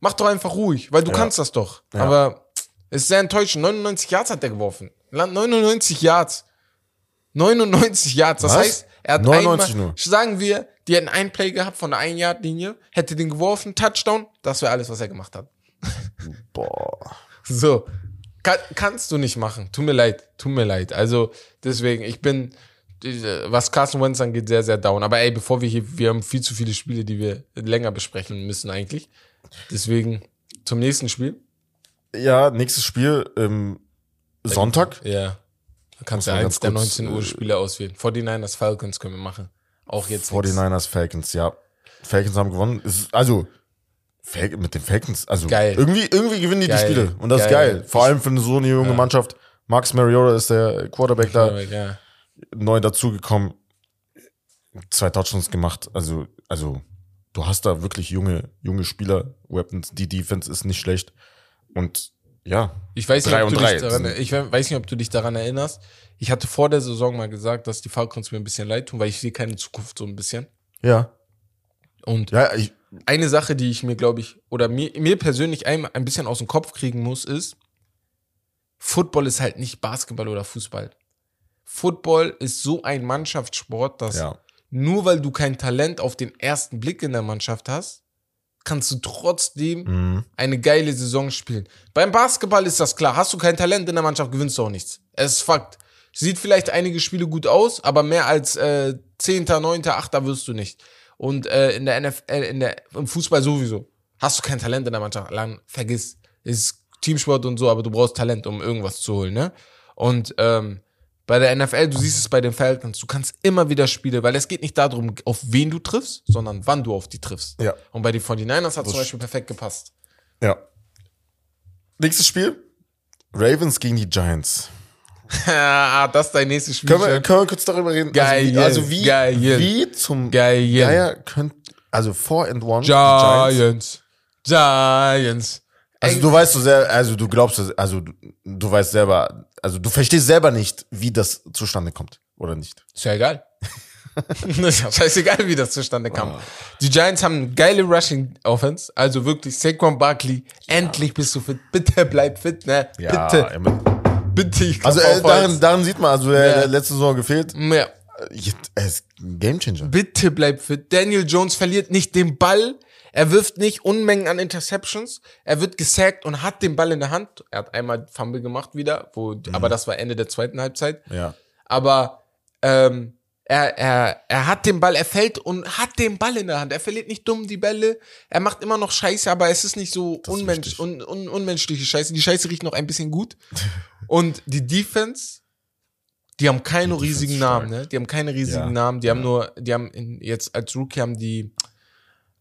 Mach doch einfach ruhig, weil du Ja. kannst das doch. Ja. Aber ist sehr enttäuschend. 99 Yards hat er geworfen. Land 99 Yards. 99 Yards. Das Was? heißt, er hat 99 einmal, nur. sagen wir, die hätten einen Play gehabt von der 1-Yard-Linie, hätte den geworfen, Touchdown, das wäre alles, was er gemacht hat. Boah. So, kann, kannst du nicht machen. Tut mir leid, tut mir leid. Also deswegen, ich bin, was Carson Wentz angeht, sehr, sehr down. Aber ey, bevor wir hier, wir haben viel zu viele Spiele, die wir länger besprechen müssen eigentlich. Deswegen zum nächsten Spiel. Ja, nächstes Spiel, ähm, Sonntag. Ja. Da kannst du man eins der kurz, 19 Uhr Spiele auswählen. 49ers Falcons können wir machen. Auch jetzt. nix. 49ers, Falcons, ja. Falcons haben gewonnen. Also, mit den Falcons, also Geil. irgendwie, irgendwie gewinnen die Geil. die Spiele. Und das Geil. ist geil. Vor allem für eine so eine junge Mannschaft. Max Mariota ist der Quarterback da, Ja. Neu dazugekommen. zwei Touchdowns gemacht. Also, also du hast da wirklich junge, junge Spieler, Weapons, die Defense ist nicht schlecht. Und ja, Ich weiß, nicht, Drei ob und du drei dich daran, ich weiß nicht, ob du dich daran erinnerst. Ich hatte vor der Saison mal gesagt, dass die Falcons mir ein bisschen leid tun, weil ich sehe keine Zukunft so ein bisschen. ja, Und ja, ich, eine Sache, die ich mir, glaube ich, oder mir, mir persönlich ein, ein bisschen aus dem Kopf kriegen muss, ist, Football ist halt nicht Basketball oder Fußball. Football ist so ein Mannschaftssport, dass ja, nur weil du kein Talent auf den ersten Blick in der Mannschaft hast, kannst du trotzdem mhm. eine geile Saison spielen. Beim Basketball ist das klar. Hast du kein Talent in der Mannschaft, gewinnst du auch nichts. Es ist Fakt. Sieht vielleicht einige Spiele gut aus, aber mehr als äh, 10., 9., 8. wirst du nicht. Und äh, in der NFL, in der, im Fußball sowieso. Hast du kein Talent in der Mannschaft, lang, vergiss. Ist Teamsport und so, aber du brauchst Talent, um irgendwas zu holen, ne? Und ähm, bei der NFL, du siehst es bei den Falcons, du kannst immer wieder Spiele, weil es geht nicht darum, auf wen du triffst, sondern wann du auf die triffst. Ja. Und bei den 49ers hat Das zum Beispiel perfekt gepasst. ja. Nächstes Spiel. Ravens gegen die Giants. ah, das ist dein nächstes Spiel. Können wir, können wir kurz darüber reden? Geil, Also wie, also wie, wie zum Geil. Geier könnt, also 4 and 1 die Giants. Giants. Also du weißt so sehr, also du glaubst, also du, du weißt selber, also du verstehst selber nicht, wie das zustande kommt, oder nicht? Ist ja egal. ist ja scheißegal, wie das zustande kam. Ah. Die Giants haben eine geile Rushing Offense. Also wirklich, Saquon Barkley, endlich bist du fit. Bitte bleib fit, ne? Bitte, immer- bitte. Ich Also äh, darin, darin sieht man, also der, Ja. der letzte Saison gefehlt. Ja. Äh, Er ist ein Gamechanger. Bitte bleib fit. Daniel Jones verliert nicht den Ball. Er wirft nicht Unmengen an Interceptions. Er wird gesackt und hat den Ball in der Hand. Er hat einmal Fumble gemacht wieder, wo, Mhm. aber das war Ende der zweiten Halbzeit. Ja. Aber ähm, er, er, er hat den Ball, er fällt und hat den Ball in der Hand. Er verliert nicht dumm die Bälle. Er macht immer noch Scheiße, aber es ist nicht so unmensch, un, un, unmenschliche Scheiße. Die Scheiße riecht noch ein bisschen gut. Und die Defense, die haben keine Die riesigen. Namen, ne? Die haben keine riesigen Ja, Namen. Die haben nur, die haben in, jetzt als Rookie haben die,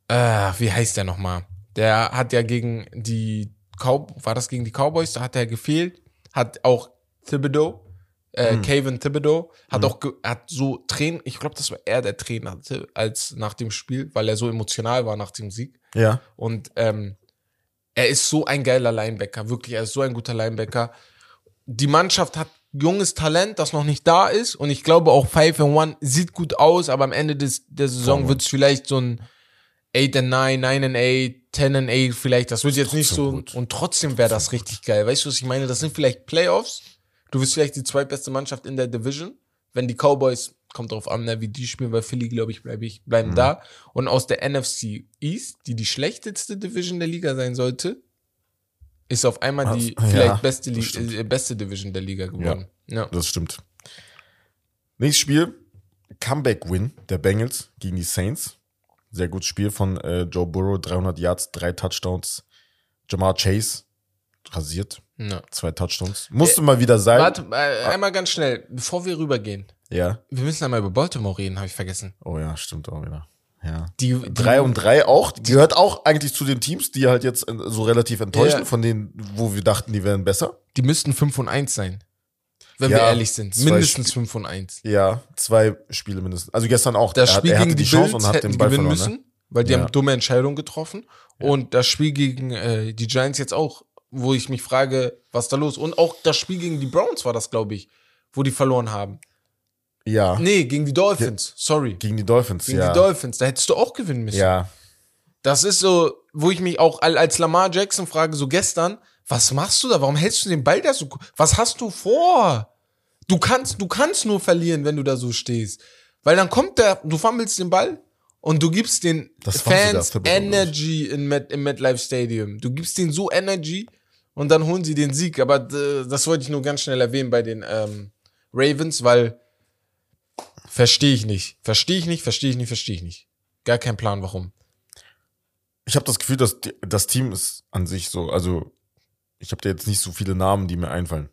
äh, wie heißt der nochmal? Der hat ja gegen die Cow war das gegen die Cowboys? Da hat er gefehlt. Hat auch Thibodeau, äh, Hm. Kevin Thibodeau, hat auch ge hat so Tränen, ich glaube, das war er, der Tränen hatte, als nach dem Spiel, weil er so emotional war nach dem Sieg. Ja. Und ähm, er ist so ein geiler Linebacker, wirklich, er ist so ein guter Linebacker. Die Mannschaft hat junges Talent, das noch nicht da ist. Und ich glaube auch 5 and 1 sieht gut aus, aber am Ende des, der Saison Voll. wird es vielleicht so ein 8 and 9, 9 and 8, 10 and 8 vielleicht. Das wird jetzt nicht so. gut. Und trotzdem wäre das richtig geil. Weißt du, was ich meine? Das sind vielleicht Playoffs. Du bist vielleicht die zweitbeste Mannschaft in der Division. Wenn die Cowboys, kommt drauf an, ne, wie die spielen, weil Philly, glaube ich, bleib ich, Mhm. bleiben da. Und aus der NFC East, die die schlechteste Division der Liga sein sollte, ist auf einmal die Also, ja, vielleicht beste, das äh, beste Division der Liga geworden. Ja. Das stimmt. Nächstes Spiel. Comeback-Win der Bengals gegen die Saints. Sehr gutes Spiel von äh, Joe Burrow. 300 Yards, drei Touchdowns. Jamar Chase rasiert. Ja. Zwei Touchdowns. Musste mal wieder sein. Warte, äh, einmal ganz schnell, bevor wir rübergehen. Ja. Wir müssen einmal über Baltimore reden, habe ich vergessen. Oh ja, stimmt auch wieder. Ja. Die, die Drei und drei auch. Gehört auch eigentlich zu den Teams, die halt jetzt äh, so relativ enttäuschen, Ja. von denen, wo wir dachten, die wären besser. Die müssten 5 und 1 sein. Wenn Ja, wir ehrlich sind. Mindestens 5 und 1. Ja, zwei Spiele mindestens. Also gestern auch. Das Er hat- Spiel hatte gegen die, die Chance Bills und hat den Ball gewinnen verloren. Ne? müssen, weil die Ja. haben dumme Entscheidungen getroffen. Und das Spiel gegen äh, die Giants jetzt auch, wo ich mich frage, was da los? Und auch das Spiel gegen die Browns war das, glaube ich, wo die verloren haben. Ja. Nee, gegen die Dolphins. Sorry. Gegen die Dolphins, Gegen ja. die Dolphins. Da hättest du auch gewinnen müssen. Ja. Das ist so, wo ich mich auch als Lamar Jackson frage, so gestern, was machst du da? Warum hältst du den Ball da so? Was hast du vor? Du kannst, du kannst nur verlieren, wenn du da so stehst. Weil dann kommt der, du fummelst den Ball und du gibst den Das sogar Fans glaub. Energy in Met, im MetLife Stadium. Du gibst denen so Energy und dann holen sie den Sieg. Aber äh, das wollte ich nur ganz schnell erwähnen bei den ähm, Ravens, weil verstehe ich nicht. Verstehe ich nicht, verstehe ich nicht, verstehe ich nicht. Gar kein Plan, warum. Ich habe das Gefühl, dass die, das Team ist an sich so, also ich habe da jetzt nicht so viele Namen, die mir einfallen.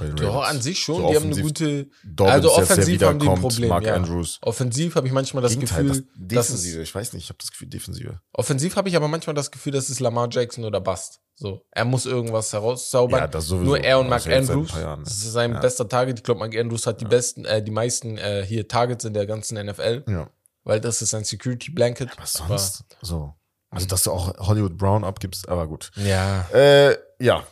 Ja, Ravens. an sich schon. So die haben eine gute. Dobbins also offensiv haben die ein Problem. Mark ja. Andrews. Offensiv habe ich manchmal das Gegenteil, Gefühl, das dass Defensive. Ich weiß nicht, ich habe das Gefühl Defensive. offensiv habe ich aber manchmal das Gefühl, dass es Lamar Jackson oder Bust. So, er muss irgendwas herauszaubern. Ja, das sowieso. Nur er und Das Mark ist ja Andrews. Jahren, ne? Das ist sein Ja. bester Target. Ich glaube, Mark Andrews hat die besten, äh, die meisten äh, hier Targets in der ganzen NFL, Ja. weil das ist ein Security Blanket. Was sonst? so. Also, dass du auch Hollywood Brown abgibst, aber gut. Aber, ja, Äh, ja.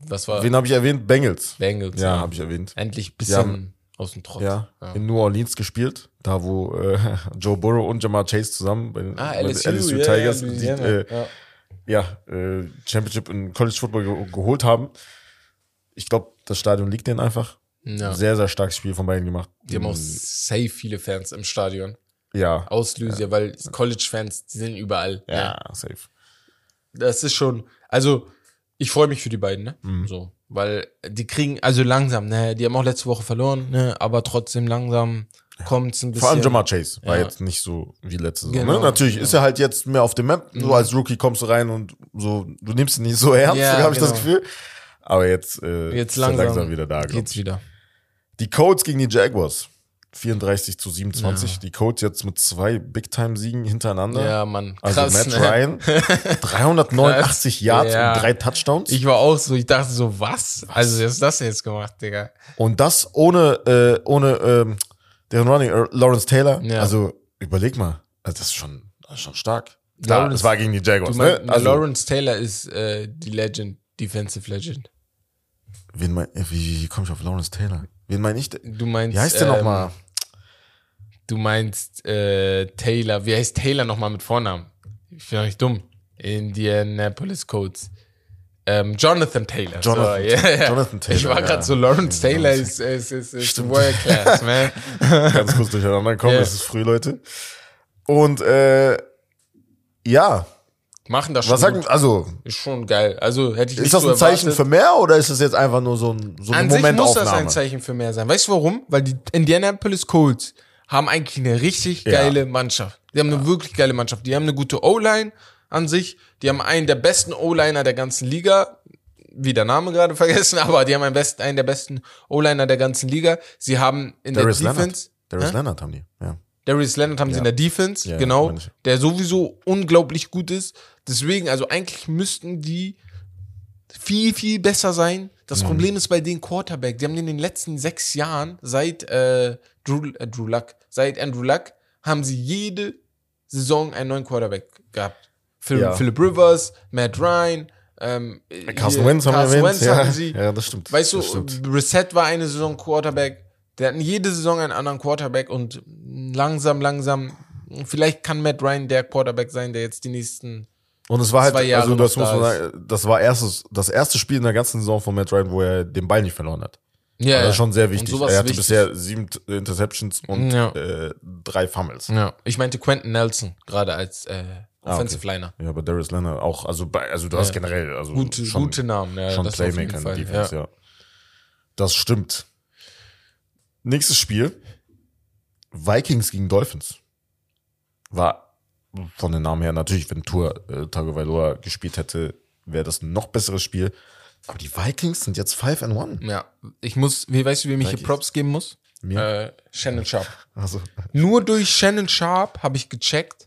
Das war Wen habe ich erwähnt? Bengals. Bengals. Ja, habe ich erwähnt. Endlich ein Ja. bisschen aus dem Trotz. Ja, Ja. in New Orleans gespielt, da wo äh, Joe Burrow und Jamar Chase zusammen bei den Ah, LSU, ja, Tigers ja, die, äh, ja. ja, äh, Championship in College Football ge geholt haben. Ich glaube, das Stadion liegt denen einfach. Ja. Sehr, sehr starkes Spiel von beiden gemacht. Die haben auch safe viele Fans im Stadion. ja, Auslöser, weil College-Fans, die sind überall. ne? ja, safe. Das ist schon, also ich freue mich für die beiden, ne? Mhm. So, weil die kriegen, also langsam, ne? Die haben auch letzte Woche verloren, ne? Aber trotzdem langsam kommt's ein bisschen. Vor allem Jamar Chase war Ja. jetzt nicht so wie letzte Saison. Genau, ne? Natürlich genau. ist er halt jetzt mehr auf dem Map. So als Rookie kommst du rein und so, du nimmst ihn nicht so ernst, Ja, habe ich das genau. Gefühl. Aber jetzt, äh, Jetzt ist er langsam, wieder da. geht's wieder. Die Colts gegen die Jaguars. 34 zu 27. Die Colts jetzt mit zwei Big-Time-Siegen hintereinander. Ja, Mann. Also Krass, Matt ne? Ryan, 389 Yards Ja. und drei Touchdowns. Ich war auch so, ich dachte so, was? Also, was hast du das jetzt gemacht, Digga? und das ohne, äh, ohne ähm, deren Running, äh, Lawrence Taylor. Ja. Also überleg mal, also das ist schon, das ist schon stark. Klar, Lawrence- das war gegen die Jaguars. Meinst, ne? also, Lawrence Taylor ist äh, die Legend, Defensive Legend. wen mein, äh, wie, wie komme ich auf Lawrence Taylor? Wen meine ich? Du meinst. Wie heißt der ähm, nochmal? Du meinst äh, Taylor. Wie heißt Taylor nochmal mit Vornamen? Ich bin doch nicht dumm. Indianapolis Colts. Ähm, Jonathan Taylor. Jonathan- so, ja, ja. Jonathan Taylor, Ich war ja. gerade so, Lawrence Taylor ist, ist, ist, ist. World Class, man. Ganz kurz durcheinander kommen, Ja. es ist früh, Leute. Und äh, ja, Machen das schon. was sagen, also Ist schon geil. Also hätte ich nicht Ist das so ein Zeichen erwartet. für mehr oder ist es jetzt einfach nur so, ein, so eine An sich muss Momentaufnahme? das ein Zeichen für mehr sein. Weißt du warum? Weil die Indianapolis Colts haben eigentlich eine richtig Ja. geile Mannschaft. Die haben eine wirklich geile Mannschaft. Die haben eine gute O-Line an sich. Die haben einen der besten O-Liner der ganzen Liga. Wie der Name gerade vergessen, aber die haben einen, besten, einen der besten O-Liner der ganzen Liga. Sie haben in Darius der Leonard. Defense. Darius Hä? Leonard haben die, ja. Darius Leonard haben sie in der Defense, Ja, genau, der sowieso unglaublich gut ist. Deswegen, also eigentlich müssten die viel, viel besser sein. Das Mhm. Problem ist bei den Quarterback. Die haben in den letzten sechs Jahren, seit äh, Drew, äh, Drew Luck, seit Andrew Luck, haben sie jede Saison einen neuen Quarterback gehabt. Phil, Ja. Philip Rivers, Matt Ryan, ähm, Carson hier, Wentz haben wir Carson. Wentz ja. hatten sie. ja, das stimmt. Weißt du, stimmt. Reset war eine Saison Quarterback. Der hatten jede Saison einen anderen Quarterback und langsam, langsam, vielleicht kann Matt Ryan der Quarterback sein, der jetzt die nächsten. Und es war halt, also das muss man sagen, das war erstes, das erste Spiel in der ganzen Saison von Matt Ryan, wo er den Ball nicht verloren hat. Ja, Das ist schon sehr wichtig. Er hatte wichtig. bisher sieben Interceptions und Ja. äh, drei Fumbles. Ja, ich meinte Quentin Nelson gerade als äh, Ah, Offensive Liner. Ja, aber Darius Leonard auch, also bei, also du hast generell, also Gute, schon, gute Namen, ja, schon Playmaker in der. Defense, ja. ja. Das stimmt. Nächstes Spiel. Vikings gegen Dolphins. War von den Namen her natürlich, wenn Tour äh, Tagovailoa gespielt hätte, wäre das ein noch besseres Spiel. Aber die Vikings sind jetzt 5 and 1. Ja, ich muss, wie weißt du, wem ich hier. Props geben muss? Mir? Äh, Shannon Sharp. Also, Nur durch Shannon Sharp habe ich gecheckt,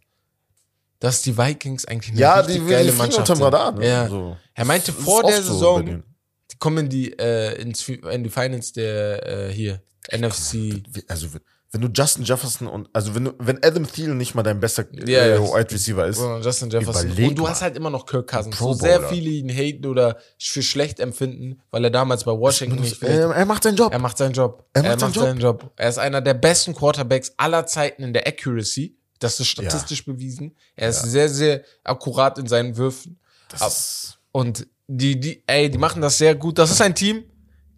dass die Vikings eigentlich eine ja, richtig die, die geile fliegen Mannschaft sind. Radar. Ne? Ja. So. Er meinte Das vor der so Saison, denen. die kommen die äh, ins, in die Finals der äh, hier NFC. Wie- Also, wenn du Justin Jefferson und, also wenn du, wenn Adam Thielen nicht mal dein bester Ja, äh, ja. Wide Receiver ist, Und Justin Jefferson. Und du hast halt immer noch Kirk Cousins. So sehr viele ihn haten oder für schlecht empfinden, weil er damals bei Washington nicht äh, er macht seinen Job. Er macht seinen Job. Er macht seinen Job. Er ist einer der besten Quarterbacks aller Zeiten in der Accuracy. Das ist statistisch bewiesen. Er ist sehr, sehr akkurat in seinen Würfen. Das Und die, die, ey, die machen das sehr gut. Das ist ein Team,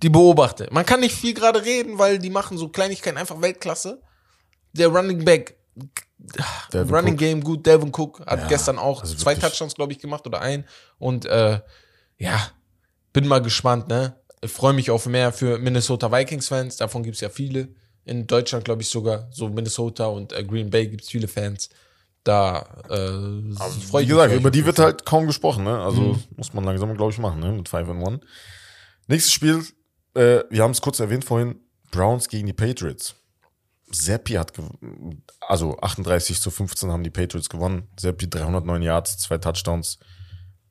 die beobachte. Man kann nicht viel gerade reden, weil die machen so Kleinigkeiten einfach Weltklasse. Der Running Back, Devin Running Cook. Game gut. Devin Cook hat Ja, gestern auch also zwei. Touchdowns, glaube ich, gemacht oder ein. Und äh, ja, bin mal gespannt, ne? Ich freue mich auf mehr für Minnesota Vikings-Fans. Davon gibt's ja viele. In Deutschland, glaube ich, sogar. So Minnesota und äh, Green Bay gibt's viele Fans. Da äh, freue Wie ich gesagt, mich. über die wird halt kaum gesprochen, ne? Also Mhm. muss man langsam, glaube ich, machen, ne? Mit 5 and 1. Nächstes Spiel, äh, wir haben es kurz erwähnt vorhin, Browns gegen die Patriots. Seppi hat, also 38 zu 15 haben die Patriots gewonnen. Seppi 309 Yards, zwei Touchdowns.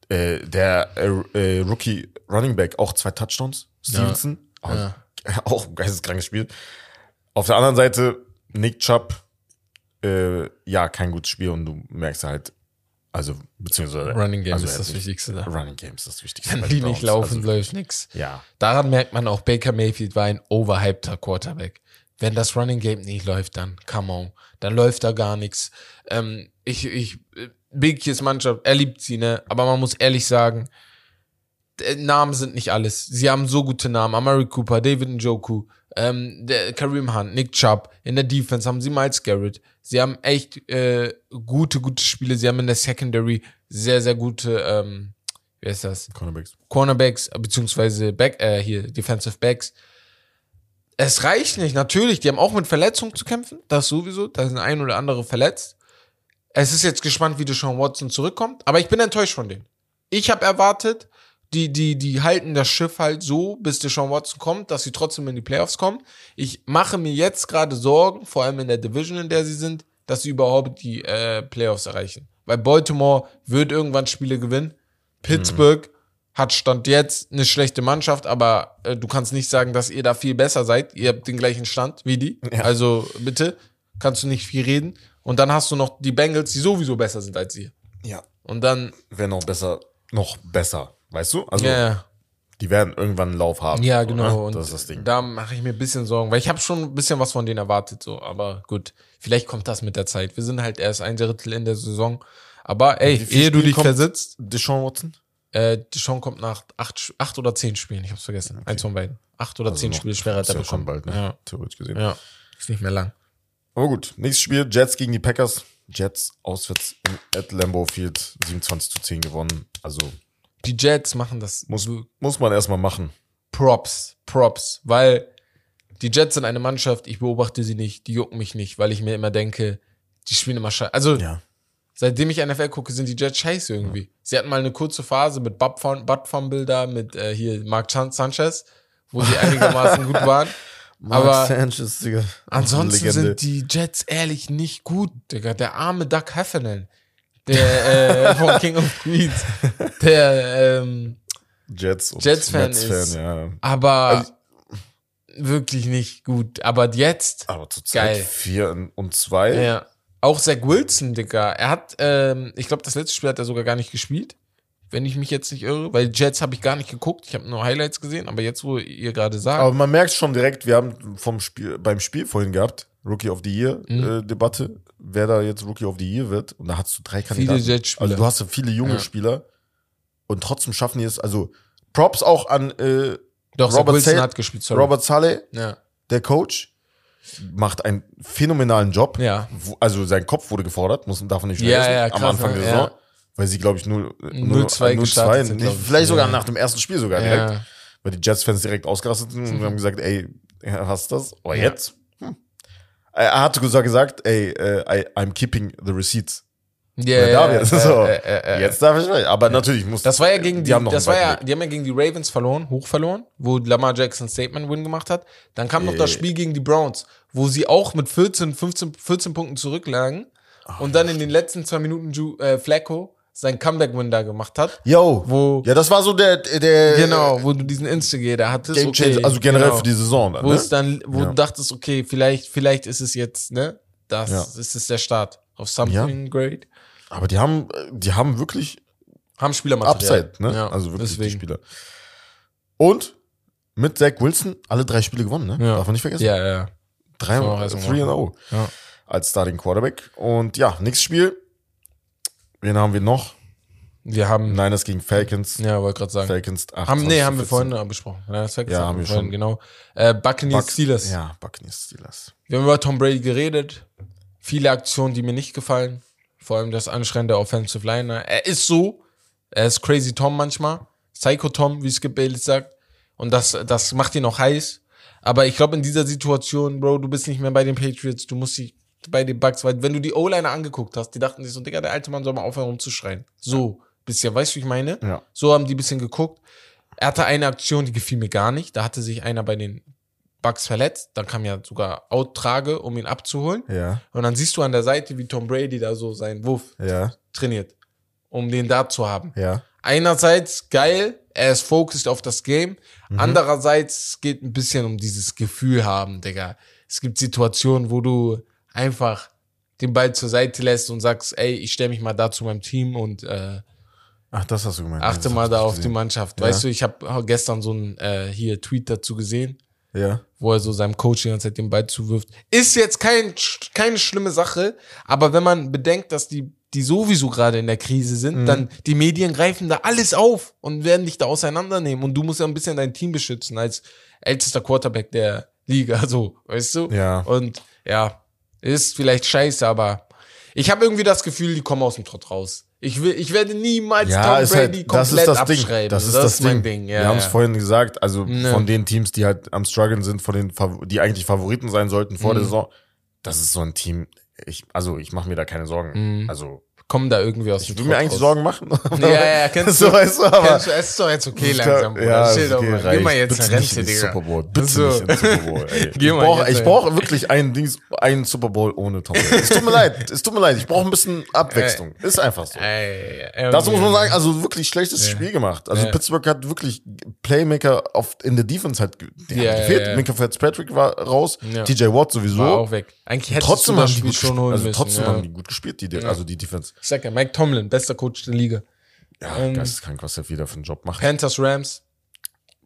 Äh, der äh, äh, Rookie Running Back auch zwei Touchdowns. Stevenson, auch, Ja. auch ein geisteskrankes Spiel. Auf der anderen Seite Nick Chubb, äh, ja, kein gutes Spiel und du merkst halt, also, beziehungsweise. Running Game also ist das Wichtigste da. Running Game ist das Wichtigste. Wenn die nicht laufen, Also, läuft nix. ja. Daran merkt man auch, Baker Mayfield war ein overhypter Quarterback. Wenn das Running Game nicht läuft, dann come on. Dann läuft da gar nichts. Ähm, ich, ich, äh, Bigkies Mannschaft, er liebt sie, ne? Aber man muss ehrlich sagen, Namen sind nicht alles. Sie haben so gute Namen. Amari Cooper, David Njoku, ähm, der Kareem Hunt, Nick Chubb. In der Defense haben sie Miles Garrett. Sie haben echt äh, gute, gute Spiele. Sie haben in der Secondary sehr, sehr gute, ähm, wie heißt das? Cornerbacks. Cornerbacks, äh, beziehungsweise Back, äh, hier, Defensive Backs. Es reicht nicht, natürlich, die haben auch mit Verletzungen zu kämpfen, das sowieso, da sind ein oder andere verletzt. Es ist jetzt gespannt, wie Deshaun Watson zurückkommt, aber ich bin enttäuscht von denen. Ich habe erwartet, die, die, die halten das Schiff halt so, bis Deshaun Watson kommt, dass sie trotzdem in die Playoffs kommen. Ich mache mir jetzt gerade Sorgen, vor allem in der Division, in der sie sind, dass sie überhaupt die äh, Playoffs erreichen. Weil Baltimore wird irgendwann Spiele gewinnen. Pittsburgh hat Stand jetzt eine schlechte Mannschaft, aber äh, du kannst nicht sagen, dass ihr da viel besser seid. Ihr habt den gleichen Stand wie die. Ja. Also bitte, kannst du nicht viel reden. Und dann hast du noch die Bengals, die sowieso besser sind als ihr. Ja. Und dann, Wäre noch besser, noch besser. Weißt du? Also, ja. die werden irgendwann einen Lauf haben. Ja, so, genau. ne? Und Das ist das Ding. da mache ich mir ein bisschen Sorgen, weil ich habe schon ein bisschen was von denen erwartet, so. Aber gut, vielleicht kommt das mit der Zeit. Wir sind halt erst ein Drittel in der Saison. Aber ey, ehe du Spiel dich versitzt, Deshaun Watson? äh, Deshaun kommt nach acht, acht oder zehn Spielen. Ich hab's vergessen. Eins von beiden. Acht oder Also zehn Spiele schwerer hat er ja schon bekommen. bald, ne? Ja, Theoretisch gesehen. ja. Ist nicht mehr lang. Aber gut, nächstes Spiel, Jets gegen die Packers. Jets auswärts im at Lambeau Field 27 zu 10 gewonnen. Also Die Jets machen das muss, muss man erstmal machen. Props, Props, weil die Jets sind eine Mannschaft, ich beobachte sie nicht, die jucken mich nicht, weil ich mir immer denke, die spielen immer scheiße. Also, Ja. seitdem ich NFL gucke, sind die Jets scheiße irgendwie. Sie hatten mal eine kurze Phase mit Butt Fumble da, mit äh, hier Mark Sanchez, wo sie einigermaßen gut waren. Aber Sanchez, Digga. ansonsten Legende. sind die Jets ehrlich nicht gut, Digga. Der arme Doug Heffernan, der äh, von King of Queens, der ähm, Jets Jets-Fan Mets-Fan, ist- ja. aber Also- wirklich nicht gut. Aber jetzt, Aber zurzeit Geil. 4 und 2. ja. Auch Zach Wilson, Digga. Er hat, ähm, ich glaube, das letzte Spiel hat er sogar gar nicht gespielt. Wenn ich mich jetzt nicht irre, weil Jets habe ich gar nicht geguckt. Ich habe nur Highlights gesehen, aber jetzt, wo ihr gerade sagt, Aber man merkt schon direkt, wir haben vom Spiel, beim Spiel vorhin gehabt, Rookie of the Year Mhm. äh, Debatte, wer da jetzt Rookie of the Year wird. Und da hast du drei viele Kandidaten. Jets-Spieler. Also du hast ja viele junge Ja. Spieler und trotzdem schaffen die es. Also Props auch an äh, Doch, Robert Wilson Sale- hat gespielt, sorry. Robert Saleh, Ja. der Coach, macht einen phänomenalen Job. Ja. Wo- Also sein Kopf wurde gefordert, muss, darf man nicht Ja, vergessen, ja, am krass, Anfang ne? der Saison. Ja. Weil sie, glaube ich, 0 0-2 gestartet sind, vielleicht sogar Ja. nach dem ersten Spiel sogar direkt. Ja. Weil die Jets-Fans direkt ausgerastet sind und haben gesagt, ey, ja, was ist das? Oh, Ja. jetzt? Er hat sogar gesagt, ey, äh, I, I'm keeping the receipts. Ja, Oder ja, David, ja, so. Jetzt darf ich nicht. Aber natürlich muss. Das war ja gegen die, haben noch das war ja, die haben ja gegen die Ravens verloren, hoch verloren, wo Lamar Jackson Statement-Win gemacht hat. Dann kam noch das Äh. Spiel gegen die Browns, wo sie auch mit 14, 15, 14 Punkten zurücklagen und dann in den letzten zwei Minuten Ju, äh, Flacco sein Comeback-Win da gemacht hat. Yo. Wo, Ja, das war so der, der genau, wo du diesen Instigator hattest. Game okay, Changer, also generell genau. für die Saison. Dann, Wo ne? es dann, wo Ja. du dachtest, okay, vielleicht, vielleicht ist es jetzt, ne? Das Ja. ist es der Start auf something great. Aber die haben, die haben wirklich Haben Spielermaterial. Upside, ne? Ja, also wirklich die deswegen. Spieler. Und mit Zach Wilson alle drei Spiele gewonnen, ne? Ja. Darf man nicht vergessen. Ja, ja. 3 Kann man auch erstmal 3 0 Ja. als Starting Quarterback. Und ja, nächstes Spiel. Wen haben wir noch? Wir haben, Niners gegen Falcons. ja, wollte gerade sagen. Falcons 8. Haben, nee, haben wir vorhin besprochen. Ja, das Ja, haben wir vorhin, schon. Genau. Äh, Buccaneers Buck- Steelers. Ja, Buccaneers Steelers. Wir haben über Tom Brady geredet. Viele Aktionen, die mir nicht gefallen. Vor allem das Anschreien der Offensive Liner. Er ist so. Er ist Crazy Tom manchmal. Psycho Tom, wie Skip Bayless sagt. Und das, das macht ihn auch heiß. Aber ich glaube, in dieser Situation, Bro, du bist nicht mehr bei den Patriots. Du musst dich bei den Bucks, weil wenn du die O-Liner angeguckt hast, die dachten sich so, Digga, der alte Mann soll mal aufhören rumzuschreien. So, bisschen, weißt du, wie ich meine? Ja. So haben die ein bisschen geguckt. er hatte eine Aktion, die gefiel mir gar nicht. Da hatte sich einer bei den Bucks verletzt. Dann kam ja sogar Out-Trage, um ihn abzuholen. Ja, Und dann siehst du an der Seite, wie Tom Brady da so seinen Wurf ja, trainiert, um den da zu haben. ja. Einerseits geil, er ist focused auf das Game. Mhm. Andererseits geht ein bisschen um dieses Gefühl haben, Digga. Es gibt Situationen, wo du einfach den Ball zur Seite lässt und sagst, ey, ich stelle mich mal da zu meinem Team und äh, Ach, das hast du gemeint. achte Das mal da auf die gesehen. Mannschaft. Ja. Weißt du, ich habe gestern so einen äh, hier Tweet dazu gesehen, Ja, wo er so seinem Coach die ganze Zeit den Ball zuwirft. Ist jetzt kein, keine schlimme Sache, aber wenn man bedenkt, dass die, die sowieso gerade in der Krise sind, Mhm. dann die Medien greifen da alles auf und werden dich da auseinandernehmen und du musst ja ein bisschen dein Team beschützen als ältester Quarterback der Liga, so, weißt du? Ja. Und ja, ist vielleicht scheiße, aber ich habe irgendwie das Gefühl, die kommen aus dem Trott raus. Ich, will, ich werde niemals ja Tom ist Brady halt, das komplett ist das abschreiben. Ding. Das ist das, mein Ding. Ding. Ja, Wir haben es ja. vorhin gesagt, also Ja. von den Teams, die halt am struggeln sind, von den, die eigentlich Favoriten sein sollten vor Mhm. der Saison, das ist so ein Team, ich, also ich mache mir da keine Sorgen. Mhm. Also Kommen da irgendwie aus ich dem will mir eigentlich raus. Sorgen machen. Ja, ja, kennst so, du. weißt du, aber Kennst du, es ist doch jetzt okay langsam, Bruder. Ja, Chill doch mal. Geh mal jetzt eine Rente, nicht in den Digga. Super Bowl. Bitte So. nicht in Super Bowl. Ey. Geh ich mal brauche jetzt, ich brauch wirklich einen, Dings, einen Super Bowl ohne Tom Brady. Es tut mir leid, es tut mir leid. Ich brauche ein bisschen Abwechslung. Ist einfach so. Ey, ey, Dazu muss man sagen, also wirklich schlechtes Ja. Spiel gemacht. Also Ja. Pittsburgh hat wirklich Playmaker auf, in der Defense halt, Ja, gefehlt. ja. Minka Fitzpatrick war raus. TJ Watt sowieso. war auch weg. Eigentlich hättest Trotzdem du haben das die Spiel gut schon gespielt. holen Also müssen. trotzdem haben die gut gespielt, die, also die Defense. Ich sag ja, Mike Tomlin, bester Coach der Liga. Ja, Ähm, geisteskrank, was der wieder für einen Job macht. Panthers Rams.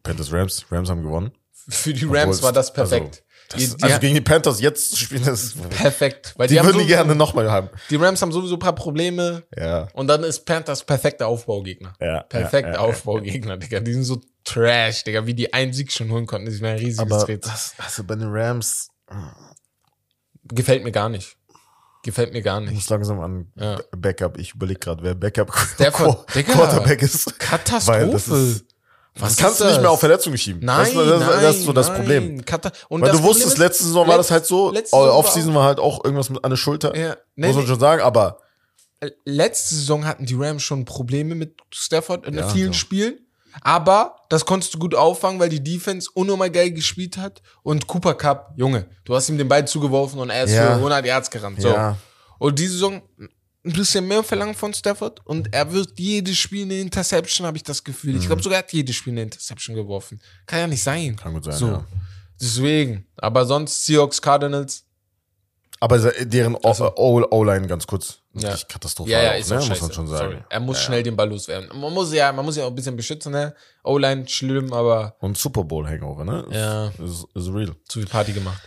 Panthers Rams, Rams haben gewonnen. Für die Obwohl Rams war das perfekt. Also, das, die, die, also gegen die Panthers jetzt zu spielen, das perfekt. Weil die, die, haben würden die sowieso- gerne nochmal haben. die Rams haben sowieso ein paar Probleme. Ja. Und dann ist Panthers perfekter Aufbaugegner. Ja, Perfekter ja, ja, Aufbaugegner, Digga. Die sind so trash, Digga. Wie die einen Sieg schon holen konnten, das ist mir ein riesiges Aber Rätsel. das, also bei den Rams, Gefällt mir gar nicht. Gefällt mir gar ich nicht. muss langsam an Ja. Backup. Ich überlege gerade, wer Backup Stafford, Digga. Quarterback ist. Weil das Katastrophe. ist- Was kannst du nicht mehr auf Verletzungen schieben. Nein, das, das, nein, das ist so das nein. Problem. Kata und Weil du wusstest, Problem ist, letzte Saison war das halt so, war Offseason war halt auch irgendwas mit an der Schulter. Ja, nee, muss man nee. schon sagen, aber letzte Saison hatten die Rams schon Probleme mit Stafford in Ja, vielen so. Spielen. Aber das konntest du gut auffangen, weil die Defense unnormal geil gespielt hat. Und Cooper Cup, Junge, du hast ihm den Ball zugeworfen und er ist Ja. für 100 Yards gerannt. So. ja, Und diese Saison ein bisschen mehr verlangen von Stafford und er wird jedes Spiel eine Interception, habe ich das Gefühl. Ich glaube sogar, er hat jedes Spiel eine Interception geworfen. Kann ja nicht sein. Mhm. kann gut sein, So. ja. Deswegen. Aber sonst Seahawks, Cardinals. Aber deren O- O- O-Line ganz kurz. Ja. Katastrophal. Ja, ja, ist ne? Muss man schon sagen. Sorry. Er muss Ja, schnell den Ball loswerden. Man muss ja, man muss ja auch ein bisschen beschützen, ne? O-Line schlimm, aber Und Super Bowl Hangover, ne? Ja. Ist, ist real. zu viel Party gemacht.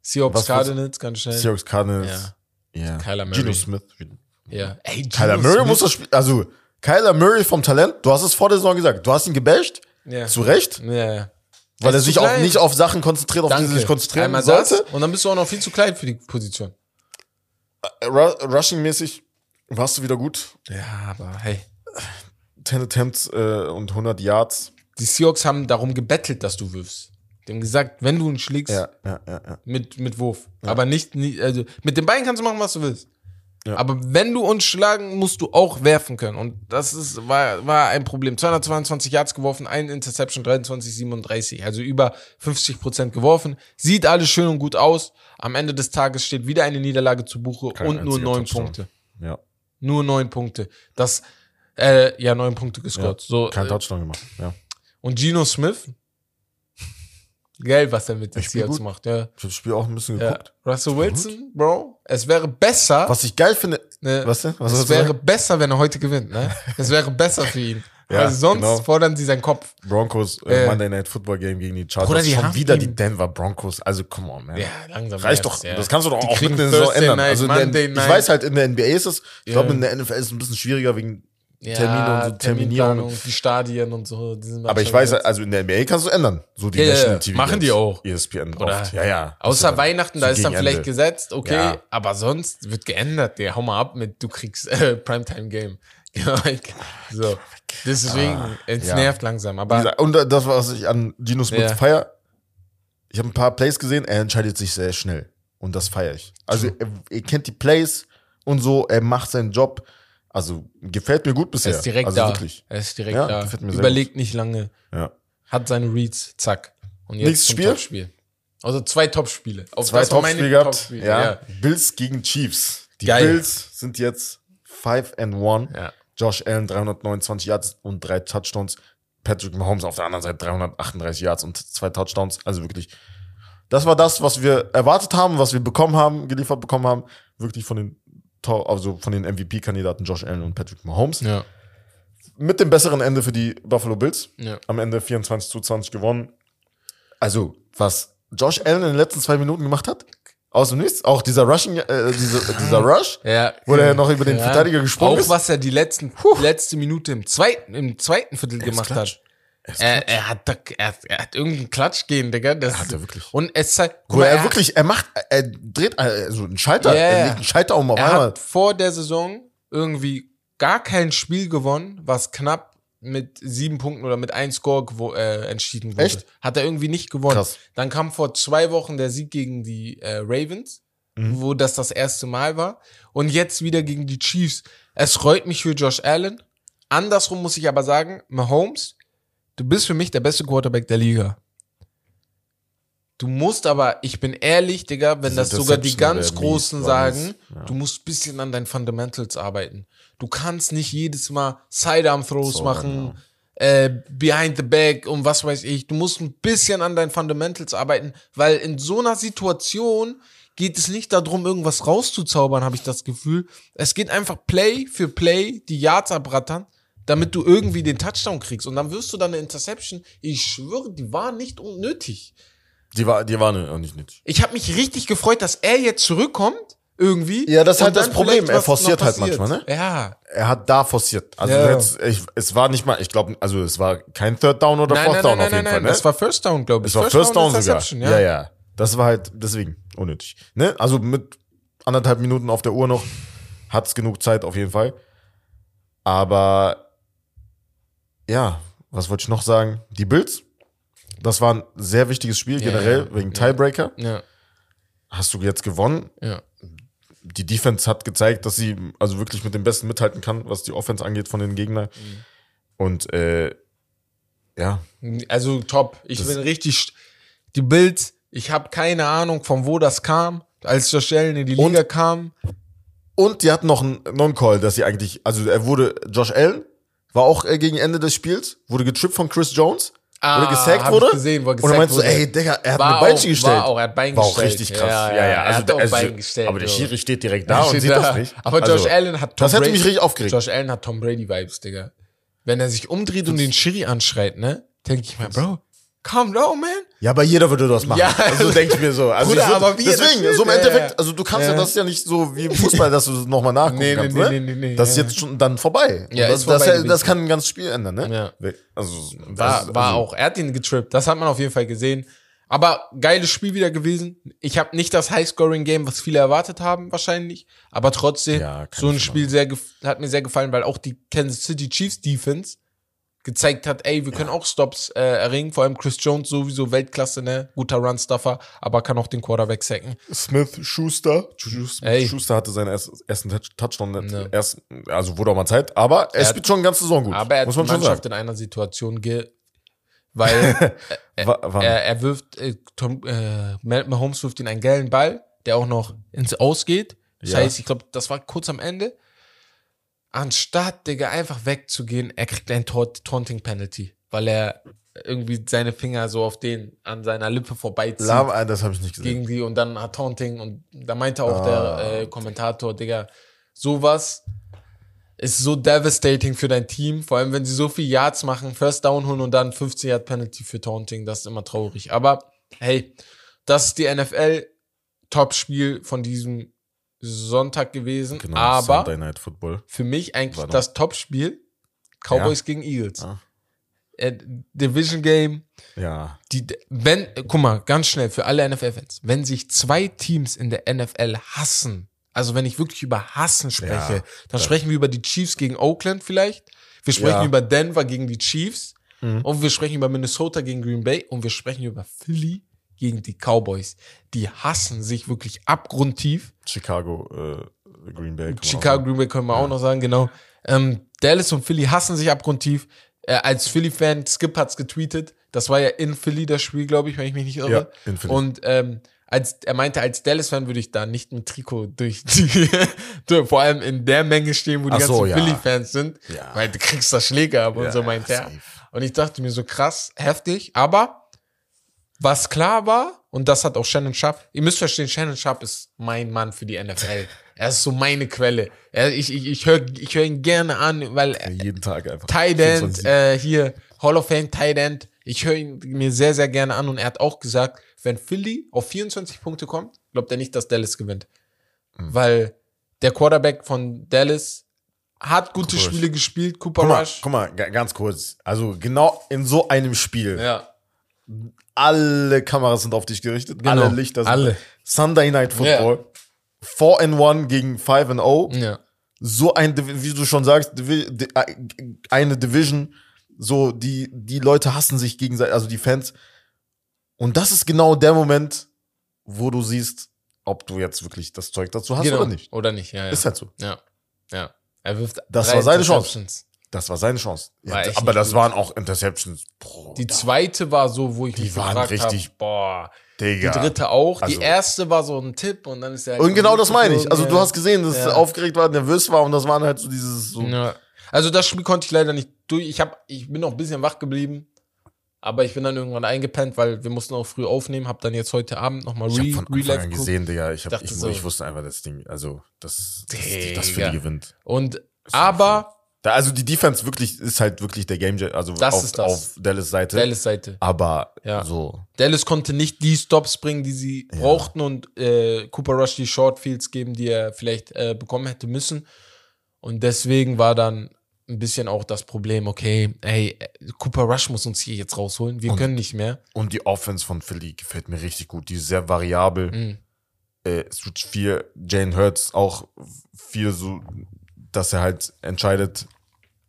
Seahawks, Cardinals, ganz schnell. Seahawks Cardinals. Ja. Kyler Murray. Geno Smith. Ja. Ey, Kyler Geno Murray Smith. muss das Spiel, also Kyler Murray vom Talent, du hast es vor der Saison gesagt, du hast ihn gebasht, Ja. zu Recht, Ja, ja. weil er sich auch nicht auf Sachen konzentriert, auf die er sich konzentrieren Einmal sollte. das und dann bist du auch noch viel zu klein für die Position. Ru Rushing-mäßig warst du wieder gut. Ja, aber hey. 10 Attempts äh, und 100 Yards. Die Seahawks haben darum gebettelt, dass du wirfst. Die haben gesagt, wenn du ihn schlägst, Ja, ja, ja, ja. mit, mit Wurf. Aber nicht, nie- also mit den Beinen kannst du machen, was du willst. Ja. Aber wenn du uns schlagen, musst du auch werfen können. Und das ist, war, war ein Problem. 222 Yards geworfen, ein Interception, 23, 37. Also über 50 Prozent geworfen. Sieht alles schön und gut aus. Am Ende des Tages steht wieder eine Niederlage zu Buche Kein und nur neun. Punkte. Ja, Nur neun Punkte. Das, äh, ja, neun Punkte gescored. so, kein äh, Touchdown gemacht. Ja. und Geno Smith? Geil, was er mit den Seahawks macht, ja. Ich habe das Spiel auch ein bisschen ja. geguckt. Russell Wilson, Bro, es wäre besser, Was ich geil finde, ne, was denn? Was es wäre sagen? besser, wenn er heute gewinnt, ne? Es wäre besser für ihn. Ja, Weil sonst genau. fordern sie seinen Kopf. Broncos, äh. Monday Night Football Game gegen die Chargers. Bruder, die Schon haben wieder die Denver Broncos. Also, come on, man. Ja, langsam. Reicht doch. ja. Das kannst du doch Die auch mit der Saison ändern. Night, also der, ich weiß halt, in der NBA ist es, ich Ja. glaube, in der NFL ist es ein bisschen schwieriger wegen ja, Termine und so Terminierung. Die Stadien und so. Aber ich weiß, also in der NBA kannst du ändern. So die Ja, ja, National ja. TV. Machen die auch. ESPN Oder- oft. Ja, ja. Außer ja Weihnachten, da so ist dann vielleicht Ende. gesetzt, okay, Ja. aber sonst wird geändert. Der hau mal ab mit, du kriegst äh, Primetime-Game. so. Deswegen, es Ah, ja. nervt langsam. Aber Und äh, das, was ich an Gino Smith Ja. feier, ich habe ein paar Plays gesehen, er entscheidet sich sehr schnell. Und das feiere ich. Also er, er kennt die Plays und so, er macht seinen Job. Also gefällt mir gut bisher. Er ist direkt also da. Wirklich. Er ist direkt Ja, da. gefällt mir sehr Überlegt nicht lange. Ja. Hat seine Reads, zack. Und jetzt Nächstes Spiel? Topspiel. Also zwei Topspiele. Auf Zwei Topspiele gehabt. Topspiele, Ja. Bills gegen Chiefs. Die Geil. Bills sind jetzt 5 and 1. Ja. Josh Allen 329 Yards und drei Touchdowns. Patrick Mahomes auf der anderen Seite 338 Yards und zwei Touchdowns. Also wirklich, das war das, was wir erwartet haben, was wir bekommen haben, geliefert bekommen haben. Wirklich von den, also von den MVP-Kandidaten Josh Allen und Patrick Mahomes. Ja. Mit dem besseren Ende für die Buffalo Bills. Ja. Am Ende 24 zu 20 gewonnen. Also, was Josh Allen in den letzten zwei Minuten gemacht hat, aus dem Nichts, auch dieser Rushing, äh, diese, dieser Rush, Ja. wo der noch über den Verteidiger gesprungen Auch ist. was er die letzten, letzte Minute im zweiten, im zweiten Viertel gemacht hat. Er Er, er, hat da, er, er hat irgendeinen Klatsch gehen, Digga. Das Hat er wirklich. Und es zeigt, Wo er, hat- wirklich, er macht, er dreht äh, so einen Schalter, Ja, er legt einen Schalter um auf Er einmal. hat vor der Saison irgendwie gar kein Spiel gewonnen, was knapp mit sieben Punkten oder mit einem Score gewo- äh, entschieden wurde. Echt? Hat er irgendwie nicht gewonnen. Krass. Dann kam vor zwei Wochen der Sieg gegen die äh, Ravens, Mhm. wo das das erste Mal war. Und jetzt wieder gegen die Chiefs. Es freut mich für Josh Allen. Andersrum muss ich aber sagen, Mahomes, du bist für mich der beste Quarterback der Liga. Du musst aber, ich bin ehrlich, Digga, wenn Diese das sogar die ganz Großen sagen, Ja. du musst bisschen an deinen Fundamentals arbeiten. Du kannst nicht jedes Mal Sidearm-Throws So, machen, genau. äh, behind the back und was weiß ich. Du musst ein bisschen an deinen Fundamentals arbeiten, weil in so einer Situation geht es nicht darum, irgendwas rauszuzaubern, habe ich das Gefühl. Es geht einfach Play für Play, die Yards abrattern, damit du irgendwie den Touchdown kriegst. Und dann wirst du dann eine Interception. Ich schwöre, die war nicht unnötig. Die war, die waren auch nicht nötig. Ich habe mich richtig gefreut, dass er jetzt zurückkommt, irgendwie. Ja, das ist halt das Problem. Er forciert halt manchmal, ne? Ja. Er hat da forciert. Also Ja. hättest, ich, es war nicht mal, ich glaube, also es war kein Third Down oder Nein, Fourth nein, Down nein, auf jeden Fall, ne? das war First Down, glaube ich. Es war First Down sogar. Interception, Ja. ja, Das war halt deswegen unnötig. Ne? Also mit anderthalb Minuten auf der Uhr noch hat's genug Zeit auf jeden Fall. Aber ja, was wollte ich noch sagen? Die Bills, das war ein sehr wichtiges Spiel Ja, generell ja, wegen. Tiebreaker. Ja, Hast du jetzt gewonnen? ja. Die Defense hat gezeigt, dass sie also wirklich mit dem Besten mithalten kann, was die Offense angeht von den Gegnern. Mhm. Und äh, ja, Also top. Ich Das- bin richtig. Die Bills, ich habe keine Ahnung, von wo das kam. Als Josh Allen in die Und- Liga kam. Und die hatten noch einen Non-Call, dass sie eigentlich, also er wurde, Josh Allen war auch äh, gegen Ende des Spiels, wurde getrippt von Chris Jones, wurde gesackt Ah, hab wurde. ich gesehen, er und dann gesackt meinst du, wurde. ey, Digga, er hat War mir Beinchen auch- gestellt. war auch, er hat Bein War auch gestellt. richtig krass. Ja, Ja, ja, ja. er Also, hat auch also, Bein gestellt, aber der. Schiri steht direkt da und Steht sieht da. das nicht. Aber Josh Also, Allen hat Tom Das hätte Brady, mich richtig aufgeregt. Josh Allen hat Tom Brady Vibes, Digga. Wenn er sich umdreht und den Schiri anschreit, ne, denke ich mir, Bro, calm down, man. Ja, aber jeder würde das machen. Ja. Also denke ich mir so. Also Bruder, ich würd, aber wie deswegen, so im Endeffekt, also du kannst ja. Ja. das ist ja nicht so wie im Fußball, dass du nochmal nachgucken Nee, nee, kannst, nee, ne? nee, nee, nee, das ist jetzt schon dann vorbei. Ja, das, ist vorbei das, das, kann ein ganzes Spiel ändern, ne? Ja. Also, War, das- war also, auch, er hat ihn getrippt. Das hat man auf jeden Fall gesehen. Aber geiles Spiel wieder gewesen. Ich habe nicht das High-Scoring-Game, was viele erwartet haben, wahrscheinlich. Aber trotzdem, Ja, so ein Spiel sehr hat mir sehr gefallen, weil auch die Kansas City Chiefs Defense gezeigt hat, ey, wir können auch Stops äh, erringen. Vor allem Chris Jones sowieso Weltklasse, ne? Guter Run-Stuffer, aber kann auch den Quarterback sacken. Smith Schuster. Schuster, Ey. Schuster hatte seinen ersten, ersten Touch- Touchdown. Ja. Erst, also wurde auch mal Zeit, aber er, Er spielt schon eine ganze Saison gut. Aber er hat muss die Mannschaft sagen. in einer Situation ge... Weil wann? er, er wirft, äh, Tom, äh, Mahomes wirft ihn einen geilen Ball, der auch noch ins Ausgeht. Das Ja. heißt, ich glaube, das war kurz am Ende. Anstatt, Digga, einfach wegzugehen, er kriegt ein Taunt- Taunting-Penalty, weil er irgendwie seine Finger so auf den, an seiner Lippe vorbeizieht. Lava, das habe ich nicht gesehen. gegen die und dann hat Taunting und da meinte auch Ah. der äh, Kommentator, Digga, sowas ist so devastating für dein Team, vor allem wenn sie so viel Yards machen, First Down holen und dann 15 Yard Penalty für Taunting, das ist immer traurig. Aber hey, das ist die NFL Top-Spiel von diesem Sonntag gewesen, Genau, aber Sunday Night Football. für mich eigentlich War das Top-Spiel Cowboys gegen Eagles. Ah. Äh, Division Game, Ja. die, wenn, guck mal, ganz schnell für alle NFL-Fans, wenn sich zwei Teams in der NFL hassen, also wenn ich wirklich über Hassen spreche, Ja, dann das- sprechen wir über die Chiefs gegen Oakland vielleicht, wir sprechen Ja. über Denver gegen die Chiefs Mhm. und wir sprechen über Minnesota gegen Green Bay und wir sprechen über Philly gegen die Cowboys. Die hassen sich wirklich abgrundtief. Chicago, äh, Green Bay. Chicago, Green Bay können wir auch noch sagen, genau. Ähm, Dallas und Philly hassen sich abgrundtief. Äh, als Philly-Fan, Skip hat's getweetet. Das war ja in Philly das Spiel, glaube ich, wenn ich mich nicht irre. Ja, in Philly. Und ähm, als er meinte, als Dallas-Fan würde ich da nicht mit Trikot durch die, vor allem in der Menge stehen, wo die Ach so, ganzen ja. Philly-Fans sind, Ja. weil du kriegst da Schläge ab und Ja, so meint ja, er. Und ich dachte mir so krass, heftig, aber was klar war, und das hat auch Shannon Sharp, ihr müsst verstehen, Shannon Sharp ist mein Mann für die NFL. Er ist so meine Quelle. Er, ich ich, ich höre ich hör ihn gerne an, weil Ja, jeden Tag einfach. Tight End, 24. äh, hier, Hall of Fame Tight End. Ich höre ihn mir sehr, sehr gerne an und er hat auch gesagt, wenn Philly auf 24 Punkte kommt, glaubt er nicht, dass Dallas gewinnt. Hm. Weil der Quarterback von Dallas hat gute Rush. Spiele gespielt, Cooper Guck mal, Rush. guck mal, ga- ganz kurz. Also genau in so einem Spiel, Ja, alle Kameras sind auf dich gerichtet, Genau, alle Lichter sind alle. Sunday Night Football. 4 and 1 gegen 5 and 0. ja. So ein, wie du schon sagst, eine Division, so die, die Leute hassen sich gegenseitig, also die Fans. Und das ist genau der Moment, wo du siehst, ob du jetzt wirklich das Zeug dazu hast Genau. oder nicht. Oder nicht, ja, ja. Ist halt so. Ja, ja. Er wirft Das war seine Chance. Das war seine Chance. War aber das gut. waren auch Interceptions. Bro, Die zweite war so, wo ich Die mich waren richtig- hab, boah. Die Digga. dritte auch. Also- die erste war so ein Tipp und dann ist er halt Und genau das meine ich. Also du hast gesehen, dass Ja. er aufgeregt war, nervös war und das waren halt so dieses so. Ja. Also das Spiel konnte ich leider nicht durch. Ich, hab, ich bin noch ein bisschen wach geblieben, aber ich bin dann irgendwann eingepennt, weil wir mussten auch früh aufnehmen. Hab dann jetzt heute Abend nochmal Ich habe Re von Anfang an gesehen, Digga. Ich, hab, ich, so- ich wusste einfach, das Ding, also das, das, das für die gewinnt. Und aber Da, also die Defense wirklich ist halt wirklich der Game, also Das auf, ist das. auf Dallas Seite. Dallas Seite. Aber Ja. so. Dallas konnte nicht die Stops bringen, die sie brauchten und äh, Cooper Rush die Shortfields geben, die er vielleicht äh, bekommen hätte müssen. Und deswegen war dann ein bisschen auch das Problem, okay, ey, äh, Cooper Rush muss uns hier jetzt rausholen. Wir Und- können nicht mehr. Und die Offense von Philly gefällt mir richtig gut. Die ist sehr variabel. Mhm. Äh, es viel, Jane Hurts auch viel so, dass er halt entscheidet,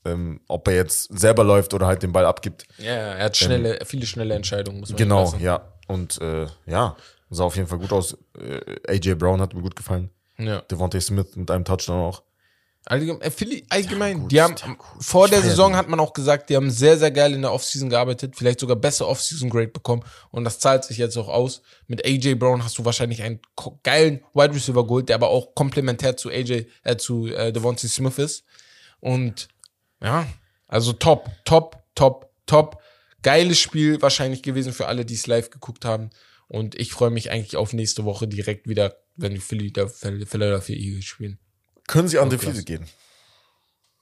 ähm, ob er jetzt selber läuft oder halt den Ball abgibt. Ja, er hat schnelle, viele schnelle Entscheidungen, muss man Genau, lassen. ja. Und äh, ja, sah auf jeden Fall gut aus. Äh, AJ Brown hat mir gut gefallen. ja. Devontae Smith mit einem Touchdown auch. Allgemein, äh, Philly, allgemein, gut, die haben, vor der Saison hat man auch gesagt, die haben sehr, sehr geil in der Offseason gearbeitet, vielleicht sogar besser Offseason-Grade bekommen und das zahlt sich jetzt auch aus. Mit AJ Brown hast du wahrscheinlich einen geilen Wide Receiver geholt, der aber auch komplementär zu AJ, äh, zu äh, Devontae Smith ist. Und ja, also top, top, top, top. Geiles Spiel wahrscheinlich gewesen für alle, die es live geguckt haben. Und ich freue mich eigentlich auf nächste Woche direkt wieder, wenn die Philly, Philadelphia Eagles spielen. Können sie undefeated gehen?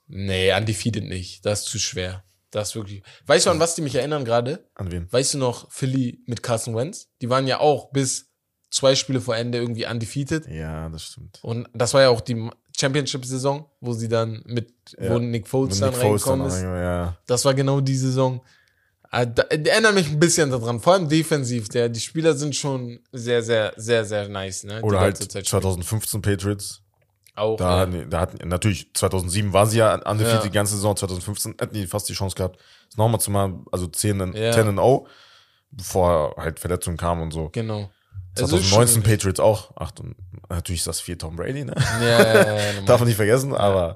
Nee, undefeated nicht. Das ist zu schwer. Das ist wirklich. Weißt du, an was die mich erinnern gerade? An wen? Weißt du noch, Philly mit Carson Wentz? Die waren ja auch bis zwei Spiele vor Ende irgendwie undefeated. Ja, das stimmt. Und das war ja auch die Championship-Saison, wo sie dann mit, wo Ja. Nick Foles dann Nick Foles reingekommen dann ist. ja. Das war genau die Saison. Ah, da- Die erinnern mich ein bisschen daran, vor allem defensiv. Der, die Spieler sind schon sehr, sehr, sehr, sehr nice. Ne? Oder halt ganze Zeit spielen. 2015 Patriots. Auch. Da, ja. hatten, da hatten, natürlich, 2007 waren sie ja undefeated Ja. die ganze Saison. 2015 hätten die fast die Chance gehabt, es nochmal zu machen, also 10 in, Ja. 10 in 0, bevor halt Verletzungen kamen und so. Genau. Also ist 2019 schon- Patriots auch. Ach, und natürlich ist das viel Tom Brady, ne? Ja, ja, ja. Darf man nicht vergessen, aber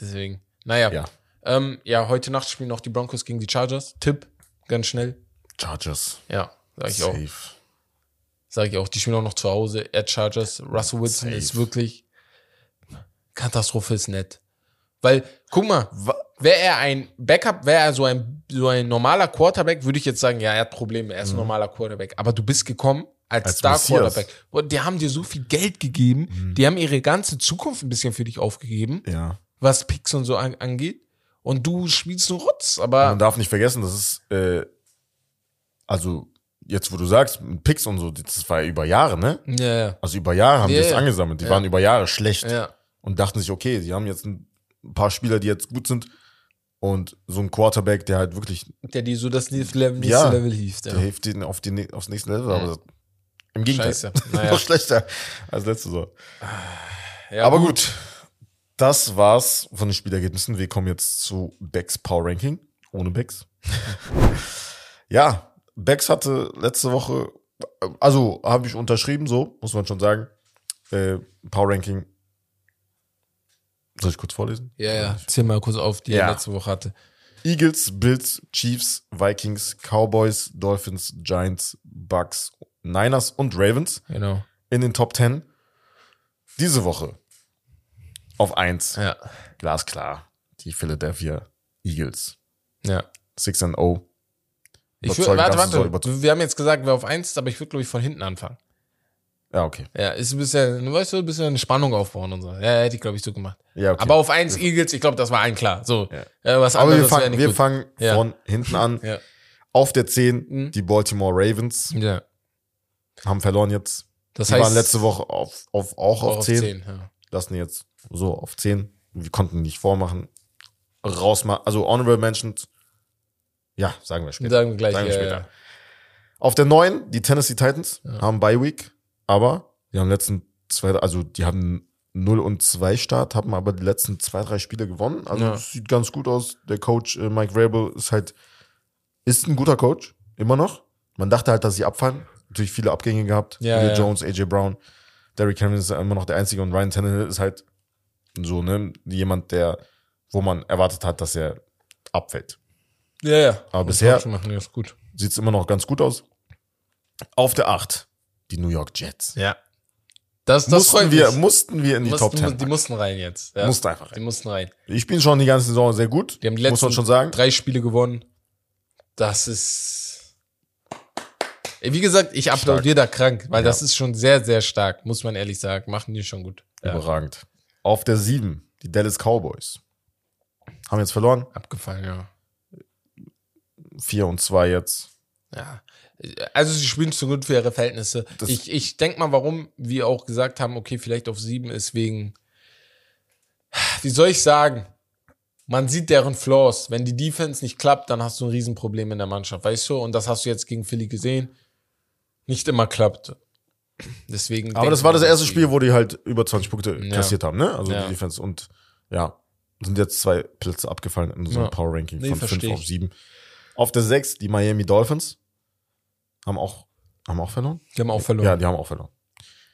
Deswegen. Naja. ja. Ähm, ja, heute Nacht spielen noch die Broncos gegen die Chargers. Tipp, ganz schnell. Chargers. Ja, sag ich auch. Safe. Sag ich auch. Die spielen auch noch zu Hause. At Chargers. Russell Wilson Safe. ist wirklich Katastrophe ist nett. Weil, guck mal, wäre er ein Backup, wäre er so ein, so ein normaler Quarterback, würde ich jetzt sagen, ja, er hat Probleme, er ist ein normaler Quarterback. Aber du bist gekommen als, Mhm. Als Star. Mhm. Quarterback. Und die haben dir so viel Geld gegeben, die haben ihre ganze Zukunft ein bisschen für dich aufgegeben, Ja. was Picks und so an, angeht. Und du spielst nur Rotz, aber Man darf nicht vergessen, das ist, äh, also, jetzt wo du sagst, Picks und so, das war ja über Jahre, ne? ja, ja. Also über Jahre haben Ja, die das ja. angesammelt. Die waren über Jahre schlecht ja. Und dachten sich, okay, sie haben jetzt ein paar Spieler, die jetzt gut sind und so ein Quarterback, der halt wirklich, Der die so das nächste Level, nächste Ja. Level hieft. der Ja. hilft denen auf die, aufs nächste Level, aber im Gegenteil. Scheiße. Naja. Noch schlechter als letzte Saison. Ja, aber gut. Das war's von den Spielergebnissen. Wir kommen jetzt zu Becks Power Ranking. Ohne Becks. ja, Becks hatte letzte Woche, also habe ich unterschrieben, so, muss man schon sagen. Äh, Power Ranking Soll ich kurz vorlesen? Ja, ja. Zähl mal kurz auf, die Ja. er letzte Woche hatte. Eagles, Bills, Chiefs, Vikings, Cowboys, Dolphins, Giants, Bucks, Niners und Ravens Genau. in den Top 10. Diese Woche auf 1. Ja. Glasklar. Die Philadelphia Eagles. Ja. 6 and oh. 0. Ich würd, Überzeugen, warte, warte. Wir haben jetzt gesagt, wer auf eins ist, aber ich würde, glaube ich, von hinten anfangen. Ja, okay. Ja, ist ein bisschen, weißt du, ein bisschen eine Spannung aufbauen und so. Ja, hätte ich, glaube ich, so gemacht. Ja, okay. Aber auf eins Eagles, ich glaube, das war allen klar. So. Ja. Was Aber wir anderes wäre fangen, wir gut. fangen Ja. von hinten an. Ja. Auf der 10 Mhm. die Baltimore Ravens ja. haben verloren jetzt. Das Die heißt, waren letzte Woche auf, auf, auch auch auf 10. 10. Ja. Lassen jetzt so auf 10. Wir konnten nicht vormachen. Rausmachen. Also Honorable Mentions. Ja, sagen wir später. Sagen wir gleich. Sagen wir ja, später. Auf der 9, die Tennessee Titans haben Bye Week, aber die haben letzten zwei, also die haben 0 und 2 Start, haben aber die letzten zwei, drei Spiele gewonnen. Also Ja. sieht ganz gut aus. Der Coach äh, Mike Vrabel ist halt, ist ein guter Coach, immer noch. Man dachte halt, dass sie abfallen. Natürlich viele Abgänge gehabt. Ja, Julio ja. Jones, AJ Brown, Derrick Henry ist immer noch der Einzige und Ryan Tannehill ist halt so, ne, jemand, der, wo man erwartet hat, dass er abfällt. Ja, ja. Aber bisher- ist gut. Sieht es immer noch ganz gut aus. Auf der 8, die New York Jets. Ja. Das, das mussten, wir, mich. mussten wir in die mussten, Top 10. Die mussten rein jetzt. Ja. Mussten einfach rein. Die mussten rein. Ich spiele schon die ganze Saison sehr gut, Die haben die muss letzten man schon sagen. drei Spiele gewonnen. Das ist. Wie gesagt, ich applaudiere da krank, weil Ja. das ist schon sehr, sehr stark, muss man ehrlich sagen. Machen die schon gut. Ja, Überragend. Auf der 7, die Dallas Cowboys. Haben jetzt verloren. abgefallen, ja. 4 und 2 jetzt. Ja. Also sie spielen zu gut für ihre Verhältnisse. Das- ich ich denke mal, warum wir auch gesagt haben, okay, vielleicht auf sieben ist wegen, wie soll ich sagen, man sieht deren Flaws. Wenn die Defense nicht klappt, dann hast du ein Riesenproblem in der Mannschaft, weißt du? Und das hast du jetzt gegen Philly gesehen. Nicht immer klappt. Deswegen. Aber das war das erste Spiel, wo die halt über 20 Punkte Ja. kassiert haben, ne? Also Ja. die Defense. Und ja, sind jetzt zwei Plätze abgefallen in so einem Ja. Power Ranking Nee, von 5 versteh auf ich. 7. Auf der 6, die Miami Dolphins. Haben auch, haben auch verloren? Die haben auch verloren. Ja, die haben auch verloren.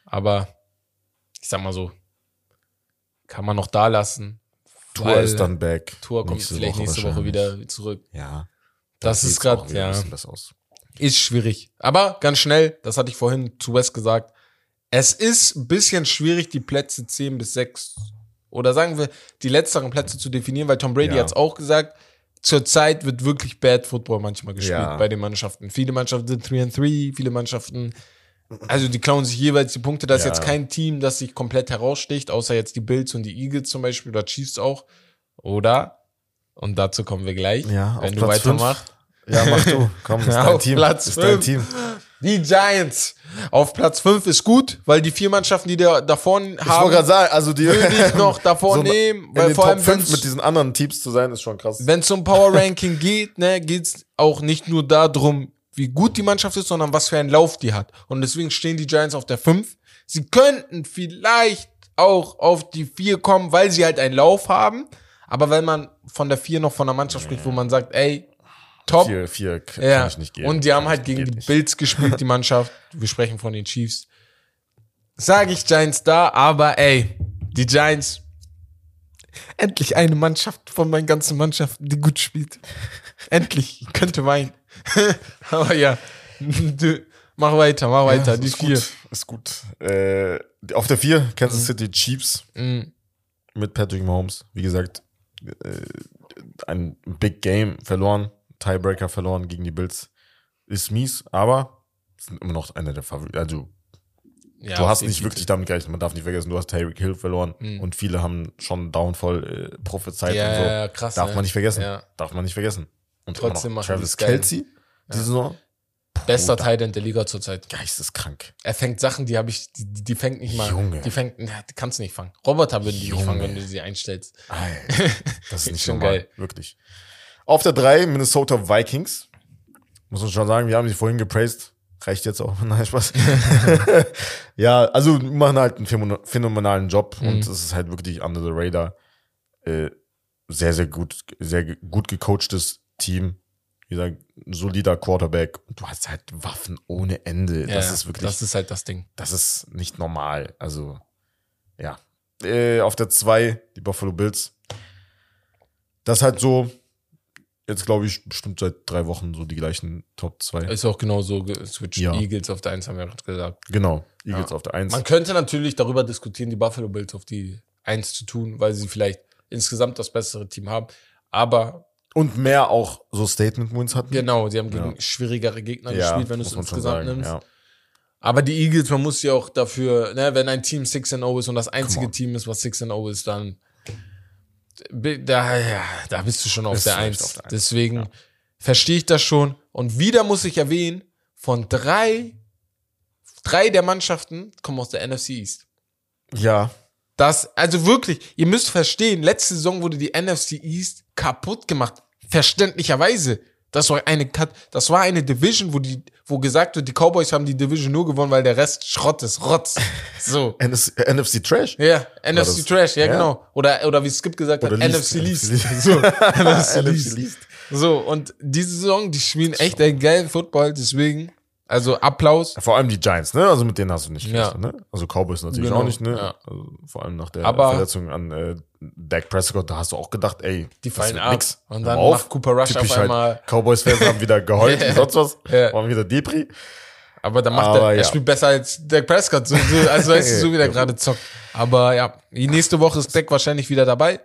Aber ich sag mal so, kann man noch da lassen. Tour ist dann back. Tour kommt Nächste vielleicht nächste Woche wieder zurück. Ja. Das sieht's ist wieder ja. Ist schwierig. Aber ganz schnell, das hatte ich vorhin zu West gesagt. Es ist ein bisschen schwierig, die Plätze 10 bis 6 oder sagen wir, die letzteren Plätze zu definieren, weil Tom Brady Ja. hat es auch gesagt. Zurzeit wird wirklich Bad Football manchmal gespielt Ja. bei den Mannschaften. Viele Mannschaften sind 3 and 3, viele Mannschaften, also die klauen sich jeweils die Punkte. Da ist Ja. jetzt kein Team, das sich komplett heraussticht, außer jetzt die Bills und die Eagles zum Beispiel oder Chiefs auch. Oder? Und dazu kommen wir gleich, Ja, wenn du Platz fünf. weitermachst. Ja, mach du. Komm, ist dein Auf Team. Platz ist dein. Team. Die Giants auf Platz 5 ist gut, weil die vier Mannschaften, die da davon Ich wollte haben, gerade sagen, also die würde ich noch davor so nehmen, in weil den vor Top allem, 5 wenn mit diesen anderen Teams zu sein, ist schon krass. es zum Power Ranking geht, ne, geht's auch nicht nur darum, wie gut die Mannschaft ist, sondern was für einen Lauf die hat. Und deswegen stehen die Giants auf der 5. Sie könnten vielleicht auch auf die 4 kommen, weil sie halt einen Lauf haben. Aber wenn man von der 4 noch von einer Mannschaft spricht, wo man sagt, ey, top, Vier, vier k- Ja, kann ich nicht geben. und die haben Kann halt gegen die nicht. Bills gespielt, die Mannschaft. Wir sprechen von den Chiefs. Sage ich Giants da, aber ey, die Giants. Endlich eine Mannschaft von meinen ganzen Mannschaften, die gut spielt. Endlich, ich könnte weinen. aber ja, mach weiter, mach weiter, Ja, die ist vier. Gut, ist gut. Äh, auf der 4, Kansas City Chiefs Mhm. mit Patrick Mahomes. Wie gesagt, äh, ein Big Game verloren, Tiebreaker verloren gegen die Bills. Ist mies, aber sind immer noch einer der Favoriten. Also, Ja, du hast nicht wirklich damit gerechnet. Man darf nicht vergessen, du hast Tyreek Hill verloren und viele haben schon Downfall äh, prophezeit Mhm. Ja, und so. ja, krass. Darf ne? man nicht vergessen. Ja. Darf man nicht vergessen. Und Trotzdem machen Travis. Kelsey, die Saison, Bester End der Liga zurzeit. geisteskrank. Er fängt Sachen, die habe ich, die, die fängt nicht mal. Junge. Die fängt, ja, die kannst du nicht fangen. Roboter würden die nicht fangen, wenn du sie einstellst. Alter, das ist nicht Schon geil. Wirklich. Auf der 3 Minnesota Vikings. Muss man schon sagen, wir haben sie vorhin gepraised. Reicht jetzt auch. Nein, Spaß. ja, also machen halt einen phänomen- phänomenalen Job Mhm. und es ist halt wirklich under the radar. Äh, sehr, sehr gut, sehr gut gecoachtes Team. Wie gesagt, solider Quarterback. Und du hast halt Waffen ohne Ende. das Ja, ist wirklich, Das ist halt das Ding. das ist nicht normal. Also, ja. Äh, auf der 2 die Buffalo Bills. Das ist halt so, jetzt glaube ich, bestimmt seit drei Wochen so die gleichen Top 2. Ist auch genau so geswitcht. Ja. Eagles auf der 1 haben wir gerade gesagt. Genau, Eagles auf der 1. Man könnte natürlich darüber diskutieren, die Buffalo Bills auf die 1 zu tun, weil sie vielleicht insgesamt das bessere Team haben. Aber Und mehr auch so Statement-Wins hatten. genau, sie haben gegen Ja. schwierigere Gegner Ja, gespielt, wenn du es insgesamt sagen, nimmst. ja. Aber die Eagles, man muss ja auch dafür, ne, wenn ein Team 6-0 ist und das einzige. Team ist, was 6-0 ist, dann da, ja, da bist du schon auf der du 1. auf der Eins, Deswegen verstehe ich das schon. Und wieder muss ich erwähnen, von drei, drei der Mannschaften kommen aus der NFC East. Ja, Das, also wirklich, ihr müsst verstehen, letzte Saison wurde die NFC East kaputt gemacht. Verständlicherweise. Das war eine, Kat- das war eine Division, wo die, wo gesagt wird, die Cowboys haben die Division nur gewonnen, weil der Rest Schrott ist, Rotz. So. NFC, NFC Trash. Ja, NFC Trash, ja, ja. genau. Oder, oder wie Skip gesagt hat, Oder Least. NFC Least. NFC So, NFC. Least. So, und diese Saison, die spielen echt einen geilen Football, deswegen, also Applaus. Vor allem die Giants, ne? Also mit denen hast du nicht Ja. ne? Also Cowboys natürlich Genau, auch nicht, ne? ja. Also vor allem nach der Aber- Verletzung an äh, Dak Prescott, da hast du auch gedacht, ey, Die fallen ab. nix. Und dann mal macht Cooper Rush Typisch auf einmal- Halt, Cowboys-Fans haben wieder geheult wie sonst was. Ja. Waren wieder Depri. Aber dann macht Aber er, er ja. spielt besser als Dak Prescott. So, so, also weißt du, so wie der gerade zockt. Aber ja, die nächste Woche ist Dak wahrscheinlich wieder dabei.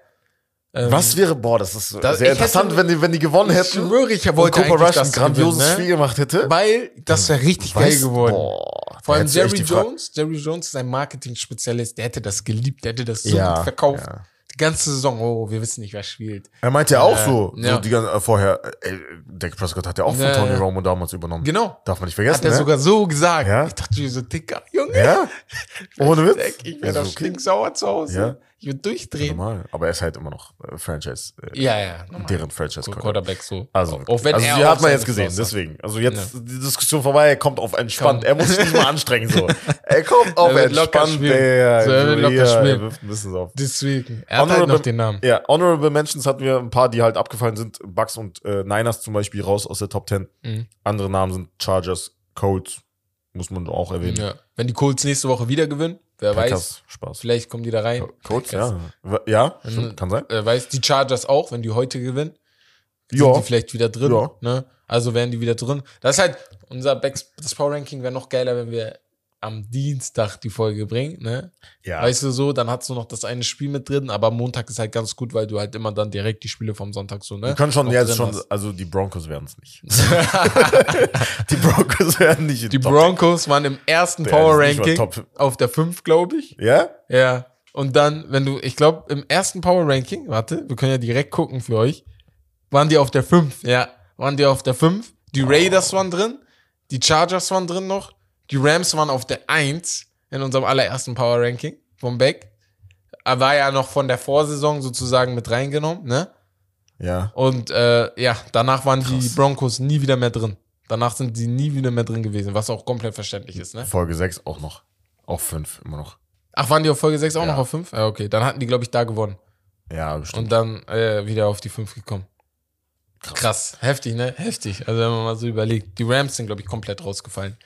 Ähm, Was wäre, boah, das ist Das- sehr ich hätte- interessant, wenn die, wenn die gewonnen Ich hätten. schwöre, ich wollte Cooper Rush ein grandioses gewinnen, ne? Spiel gemacht hätte. Weil das wäre richtig geil Weißt- geworden. Boah, Vor da allem Jerry Jones. Jerry Jones ist ein Marketing-Spezialist. Der hätte das geliebt. Der hätte das so Ja, gut verkauft. ja. Die ganze Saison. Oh, wir wissen nicht, wer spielt. Er meinte ja auch Äh, so, so ja. die ganze, äh, vorher, äh, Dak Prescott hat ja auch von Tony. Romo damals übernommen. Genau. Darf man nicht vergessen, Hat er ne? sogar so gesagt. Ja. Ich dachte so, Dicker, Junge. Ja? Ohne Witz? Dak, ich wäre Also, doch okay. stinksauer zu Hause. Ja. Ich würde durchdrehen. Normal. Aber er ist halt immer noch äh, Franchise, äh, Ja, ja. normal. deren Franchise Quarterback so. Also, auch wenn also er die hat man jetzt gesehen, deswegen. Also jetzt die Diskussion vorbei, er kommt auf entspannt. Komm. Er muss sich nicht mal anstrengen so. Er kommt auf Er entspannt. Der, So, er wird locker ja, spielen. Er wirft ein bisschen auf. Deswegen. Er hat halt Honorable- noch den Namen. Ja, Honorable Mentions hatten wir ein paar, die halt abgefallen sind. Bucks und äh, Niners zum Beispiel raus aus der Top 10. Mhm. Andere Namen sind Chargers, Colts, muss man auch erwähnen. Ja. Wenn die Colts nächste Woche wieder gewinnen, wer weiß, Packers, Spaß. vielleicht kommen die da rein. Packers. ja. Ja, stimmt, kann sein. Wer weiß, die Chargers auch, wenn die heute gewinnen, sind Ja. die vielleicht wieder drin. Ja. Ne? Also wären die wieder drin. Das ist halt, unser Backs, das Power Ranking wäre noch geiler, wenn wir am Dienstag die Folge bringen. Ne? Ja. Weißt du so, dann hast du noch das eine Spiel mit drin, aber Montag ist halt ganz gut, weil du halt immer dann direkt die Spiele vom Sonntag so, ne? Wir können schon jetzt drin schon, hast. also die Broncos werden es nicht. die Broncos werden nicht in Die Top Broncos waren im ersten Der Power ist Ranking auf der 5, glaube ich. 10. Ja? Ja. Und dann, wenn du, ich glaube, im ersten Power Ranking, warte, wir können ja direkt gucken für euch, waren die auf der 5. Ja, waren die auf der 5. Die Raiders waren drin, die Chargers waren drin noch, die Rams waren auf der 1 in unserem allerersten Power Ranking vom Beck. Er war ja noch von der Vorsaison sozusagen mit reingenommen, ne? Ja. Und äh, ja, danach waren die Broncos nie wieder mehr drin. Danach sind sie nie wieder mehr drin gewesen, was auch komplett verständlich ist, ne? Folge 6 auch noch. Auch 5 immer noch. Ach, waren die auf Folge 6 auch Ja. noch auf 5? Ja, okay. Dann hatten die, glaube ich, da gewonnen. Ja, bestimmt. Und dann äh, wieder auf die 5 gekommen. Krass. Heftig, ne? Heftig. Also wenn man mal so überlegt. Die Rams sind, glaube ich, komplett rausgefallen.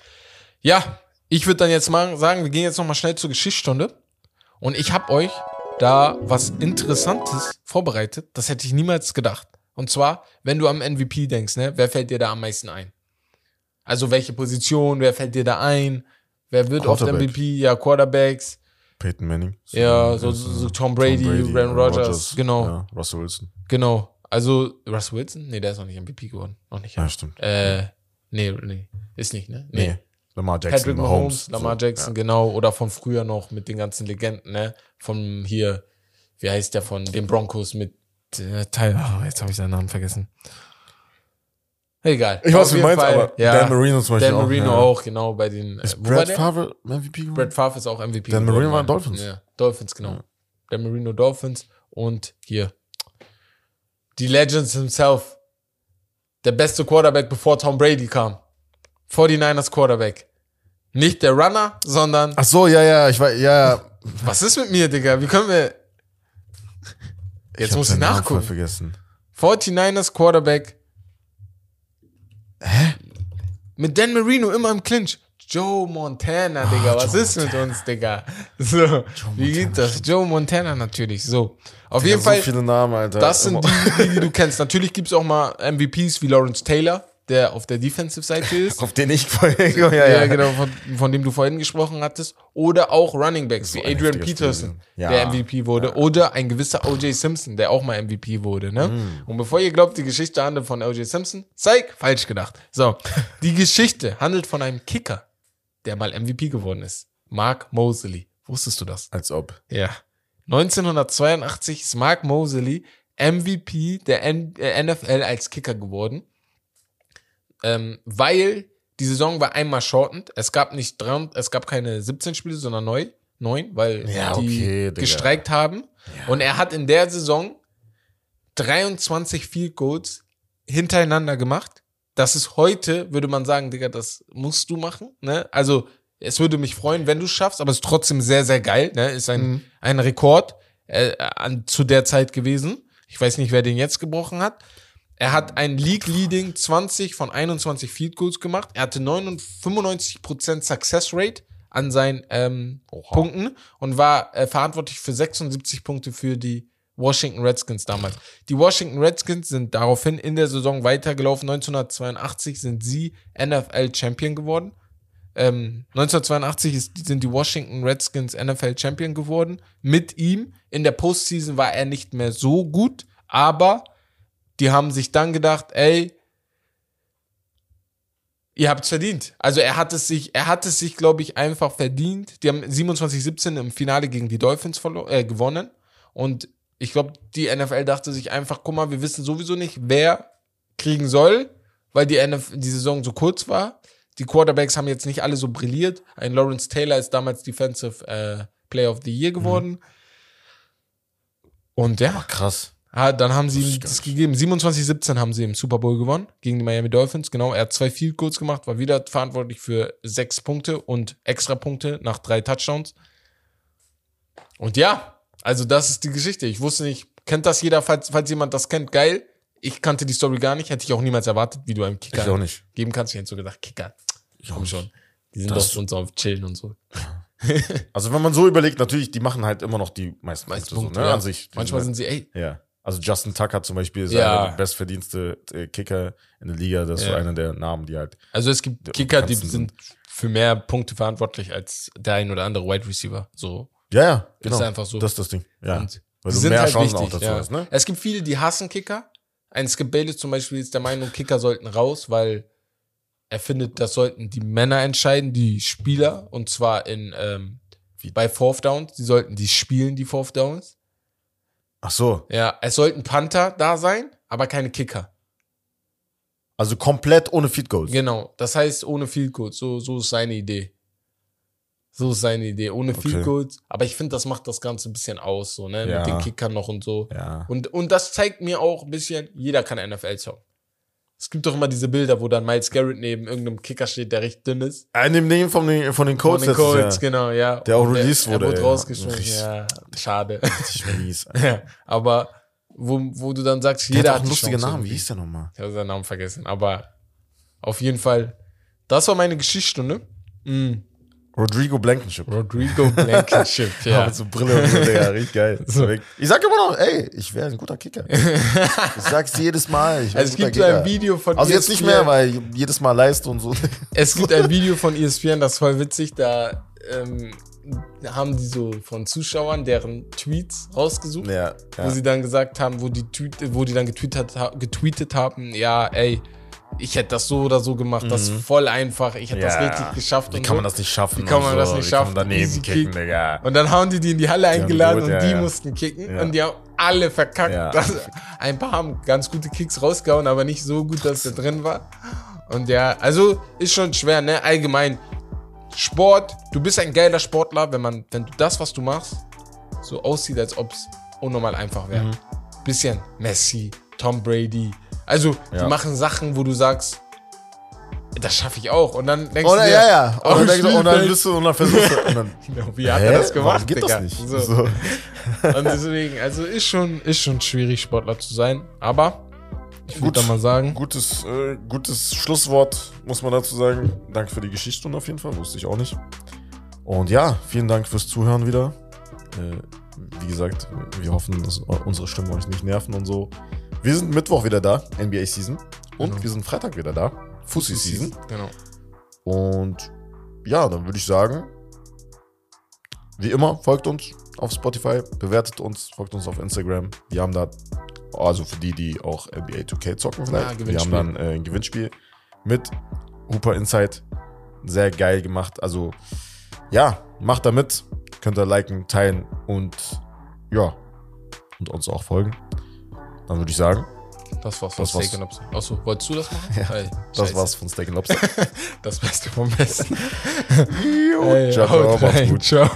Ja, ich würde dann jetzt mal sagen, wir gehen jetzt nochmal schnell zur Geschichtsstunde. Und ich habe euch da was Interessantes vorbereitet. Das hätte ich niemals gedacht. Und zwar, wenn du am MVP denkst, ne? Wer fällt dir da am meisten ein? Also welche Position, wer fällt dir da ein? Wer wird Quarterback. MVP? Ja, Quarterbacks. Peyton Manning. Ja, so, so, so Tom Brady, Aaron Rodgers, genau. Ja, Russell Wilson. Genau. Also, Russell Wilson? Nee, der ist noch nicht MVP geworden. Noch nicht. Ja, stimmt. Äh, nee, nee. Ist nicht, ne? Nee. Lamar Jackson, Patrick Mahomes, Lamar so, Jackson, genau. Oder von früher noch mit den ganzen Legenden, ne? Von hier, wie heißt der von den Broncos mit äh, Teil. Oh, jetzt habe ich seinen Namen vergessen. Egal. Ich weiß, wie meinst, Fall, aber ja, Dan Marino zum Beispiel Dan auch, Marino ja. auch, genau, bei den. Ist äh, Brad? Favre MVP? Brad Favre ist auch MVP. Dan Marino war. Dolphins. Ja, Dolphins, genau. Dan Marino Dolphins und hier. Die Legends himself. Der beste Quarterback, bevor Tom Brady kam. 49ers Quarterback. Nicht der Runner, sondern. Ach so, ja, ja, ich war, ja, ja. Was ist mit mir, Digga? Wie können wir. Jetzt hab muss ich nachgucken. vergessen. 49ers Quarterback. Hä? Mit Dan Marino immer im Clinch. Joe Montana, Digga, was Joe ist mit uns, Digga? So, wie geht das? Joe Montana natürlich, so. Auf jeden Fall, so viele Namen, Alter. das sind die, die, die du kennst. Natürlich gibt's auch mal MVPs wie Lawrence Taylor, der auf der Defensive-Seite ist. auf den ich vorher. Ja, Ja, ja, genau, von, von dem du vorhin gesprochen hattest. Oder auch Running Backs wie Adrian Peterson. Ja. der MVP wurde. Oder ein gewisser O.J. Simpson, der auch mal MVP wurde. Ne? Mhm. Und bevor ihr glaubt, die Geschichte handelt von O.J. Simpson, zeig, falsch gedacht. So, die Geschichte handelt von einem Kicker, der mal MVP geworden ist. Mark Mosley. Wusstest du das? Als ob. Ja. 1982 ist Mark Mosley MVP der N äh, NFL als Kicker geworden, ähm, weil die Saison war einmal shortened. Es gab nicht drei, es gab keine 17 Spiele, sondern neu, neun, weil Ja, die okay, gestreikt haben. Und er hat in der Saison 23 Field Goals hintereinander gemacht. Das ist heute, würde man sagen, Digga, das musst du machen. Ne? Also, es würde mich freuen, wenn du es schaffst, aber es ist trotzdem sehr, sehr geil. Ne? Ist ein, Mhm. ein Rekord äh, an, zu der Zeit gewesen. Ich weiß nicht, wer den jetzt gebrochen hat. Er hat ein League-Leading 20 von 21 Field Goals gemacht. Er hatte 95% Success Rate an seinen ähm, Punkten und war äh, verantwortlich für 76 Punkte für die Washington Redskins damals. Die Washington Redskins sind daraufhin in der Saison weitergelaufen. 1982 sind sie NFL Champion geworden. Ähm, 1982 ist, sind die Washington Redskins NFL Champion geworden. Mit ihm. In der Postseason war er nicht mehr so gut, aber die haben sich dann gedacht, ey, ihr habt's verdient. Also er hat es sich, er hat es sich, glaube ich, einfach verdient. Die haben 27-17 im Finale gegen die Dolphins äh, gewonnen. Und ich glaube, die NFL dachte sich einfach, guck mal, wir wissen sowieso nicht, wer kriegen soll, weil die, NF die Saison so kurz war. Die Quarterbacks haben jetzt nicht alle so brilliert. Ein Lawrence Taylor ist damals Defensive äh, Player of the Year geworden. Und ja, Krass. Dann haben sie ihm ich das gegeben. 27-17 haben sie im Super Bowl gewonnen gegen die Miami Dolphins. Genau, er hat zwei Field Goals gemacht, war wieder verantwortlich für sechs Punkte und extra Punkte nach drei Touchdowns. Und ja, also das ist die Geschichte. Ich wusste nicht, kennt das jeder, falls, falls jemand das kennt, geil. Ich kannte die Story gar nicht, hätte ich auch niemals erwartet, wie du einem Kicker Ich auch nicht. geben kannst. Ich hätte so gedacht, Kicker, komm schon. Die sind Das- doch sonst auf Chillen und so. Also wenn man so überlegt, natürlich, die machen halt immer noch die meisten Meist Punkte, so, ne? ja. an sich. Manchmal sind sie, ey, Ja. Also Justin Tucker zum Beispiel ist Ja. einer der bestverdienste äh, Kicker in der Liga. Das ist so Ja. einer der Namen, die halt. Also es gibt Kicker, die bekanntsten sind für mehr Punkte verantwortlich als der ein oder andere Wide Receiver. So. Ja, ja, genau. Ist einfach so. Das ist das Ding. Ja. Und Weil du sind mehr halt Chancen wichtig. auch dazu ja. hast, ne? Es gibt viele, die hassen Kicker. Ein Skip Bayless zum Beispiel ist der Meinung, Kicker sollten raus, weil er findet, das sollten die Männer entscheiden, die Spieler, und zwar in ähm, bei Fourth Downs. Die sollten die spielen, die Fourth Downs. Ach so. Ja, es sollten Panther da sein, aber keine Kicker. Also komplett ohne Feed Goals. Genau. Das heißt, ohne Field Goals. So, so ist seine Idee. So ist seine Idee. Ohne Okay. Field Goals. Aber ich finde, das macht das Ganze ein bisschen aus, so, ne? Ja. Mit den Kickern noch und so. Ja. Und, und das zeigt mir auch ein bisschen, jeder kann NFL-Song. Es gibt doch immer diese Bilder, wo dann Miles Garrett neben irgendeinem Kicker steht, der recht dünn ist. Ein dem Ding von den, von den Colts. Von den Colts, Jahr. genau, ja. Der auch released wurde, Er wurde rausgeschmissen, ja. Schade. Richtig mies. ja, aber wo, wo du dann sagst, Der jeder hat auch hat die lustige Chance Namen. Wie hieß der nochmal? Ich habe seinen Namen vergessen, aber auf jeden Fall, das war meine Geschichtsstunde. Mm. Rodrigo Blankenship. Rodrigo Blankenship, Ja. Mit so Brille und so, Digga, richtig geil. So. Ich sag immer noch, ey, ich wäre ein guter Kicker. ich sag's jedes Mal. Also es gibt so ein. Video von E Also jetzt nicht ESPN. mehr, weil jedes Mal Leiste und so. Es gibt ein Video von E ESPN, das ist voll witzig, da ähm, haben die so von Zuschauern deren Tweets rausgesucht, ja, wo ja. sie dann gesagt haben, wo die, wo die dann getweetet, getweetet haben, ja, ey, ich hätte das so oder so gemacht, das ist voll einfach, ich hätte das Mhm. Ja. richtig geschafft Wie und kann man das nicht schaffen? Wie kann man so? das nicht Wie kann schaffen? man daneben kicken, Kick. Digga. Und dann haben die die in die Halle eingeladen gut, und die mussten kicken und die haben alle verkackt. Das, ein paar haben ganz gute Kicks rausgehauen, aber nicht so gut, dass der drin war. Und ja, also ist schon schwer, ne? Allgemein. Sport, du bist ein geiler Sportler, wenn man, wenn du das, was du machst, so aussieht, als ob es unnormal einfach wäre. Mhm. Bisschen Messi, Tom Brady. Also, Ja. die machen Sachen, wo du sagst, das schaffe ich auch. Und dann denkst Oder, du dir, ja, ja. oh, Und dann, denkst du- und dann bist du und dann versuchst du. Und dann, Wie hat Hä? er das gemacht, Warum geht Digga? das nicht? So. So. Und deswegen, also ist schon, ist schon schwierig, Sportler zu sein. Aber Ich würde da mal sagen. Gutes, äh, gutes Schlusswort, muss man dazu sagen. Danke für die Geschichtsstunde auf jeden Fall, wusste ich auch nicht. Und ja, vielen Dank fürs Zuhören wieder. Äh, wie gesagt, wir hoffen, dass unsere Stimmen euch nicht nerven und so. Wir sind Mittwoch wieder da, NBA Season. Und Genau. wir sind Freitag wieder da, Fussi Season. Genau. Und ja, dann würde ich sagen, wie immer, folgt uns auf Spotify, bewertet uns, folgt uns auf Instagram. Wir haben da, also für die, die auch NBA 2K zocken Ja, vielleicht, wir haben dann äh, ein Gewinnspiel mit Hooper Insight. Sehr geil gemacht. Also ja, macht da mit. Könnt ihr liken, teilen und ja, und uns auch folgen. Dann würde ich sagen, Das war's von Das. Steak and Lobster. Achso, wolltest du das machen? Ja, Ey, das war's von Steak Lobster. Das Beste vom Besten. Jo, Ey, ciao, ciao, rein. gut. Ciao.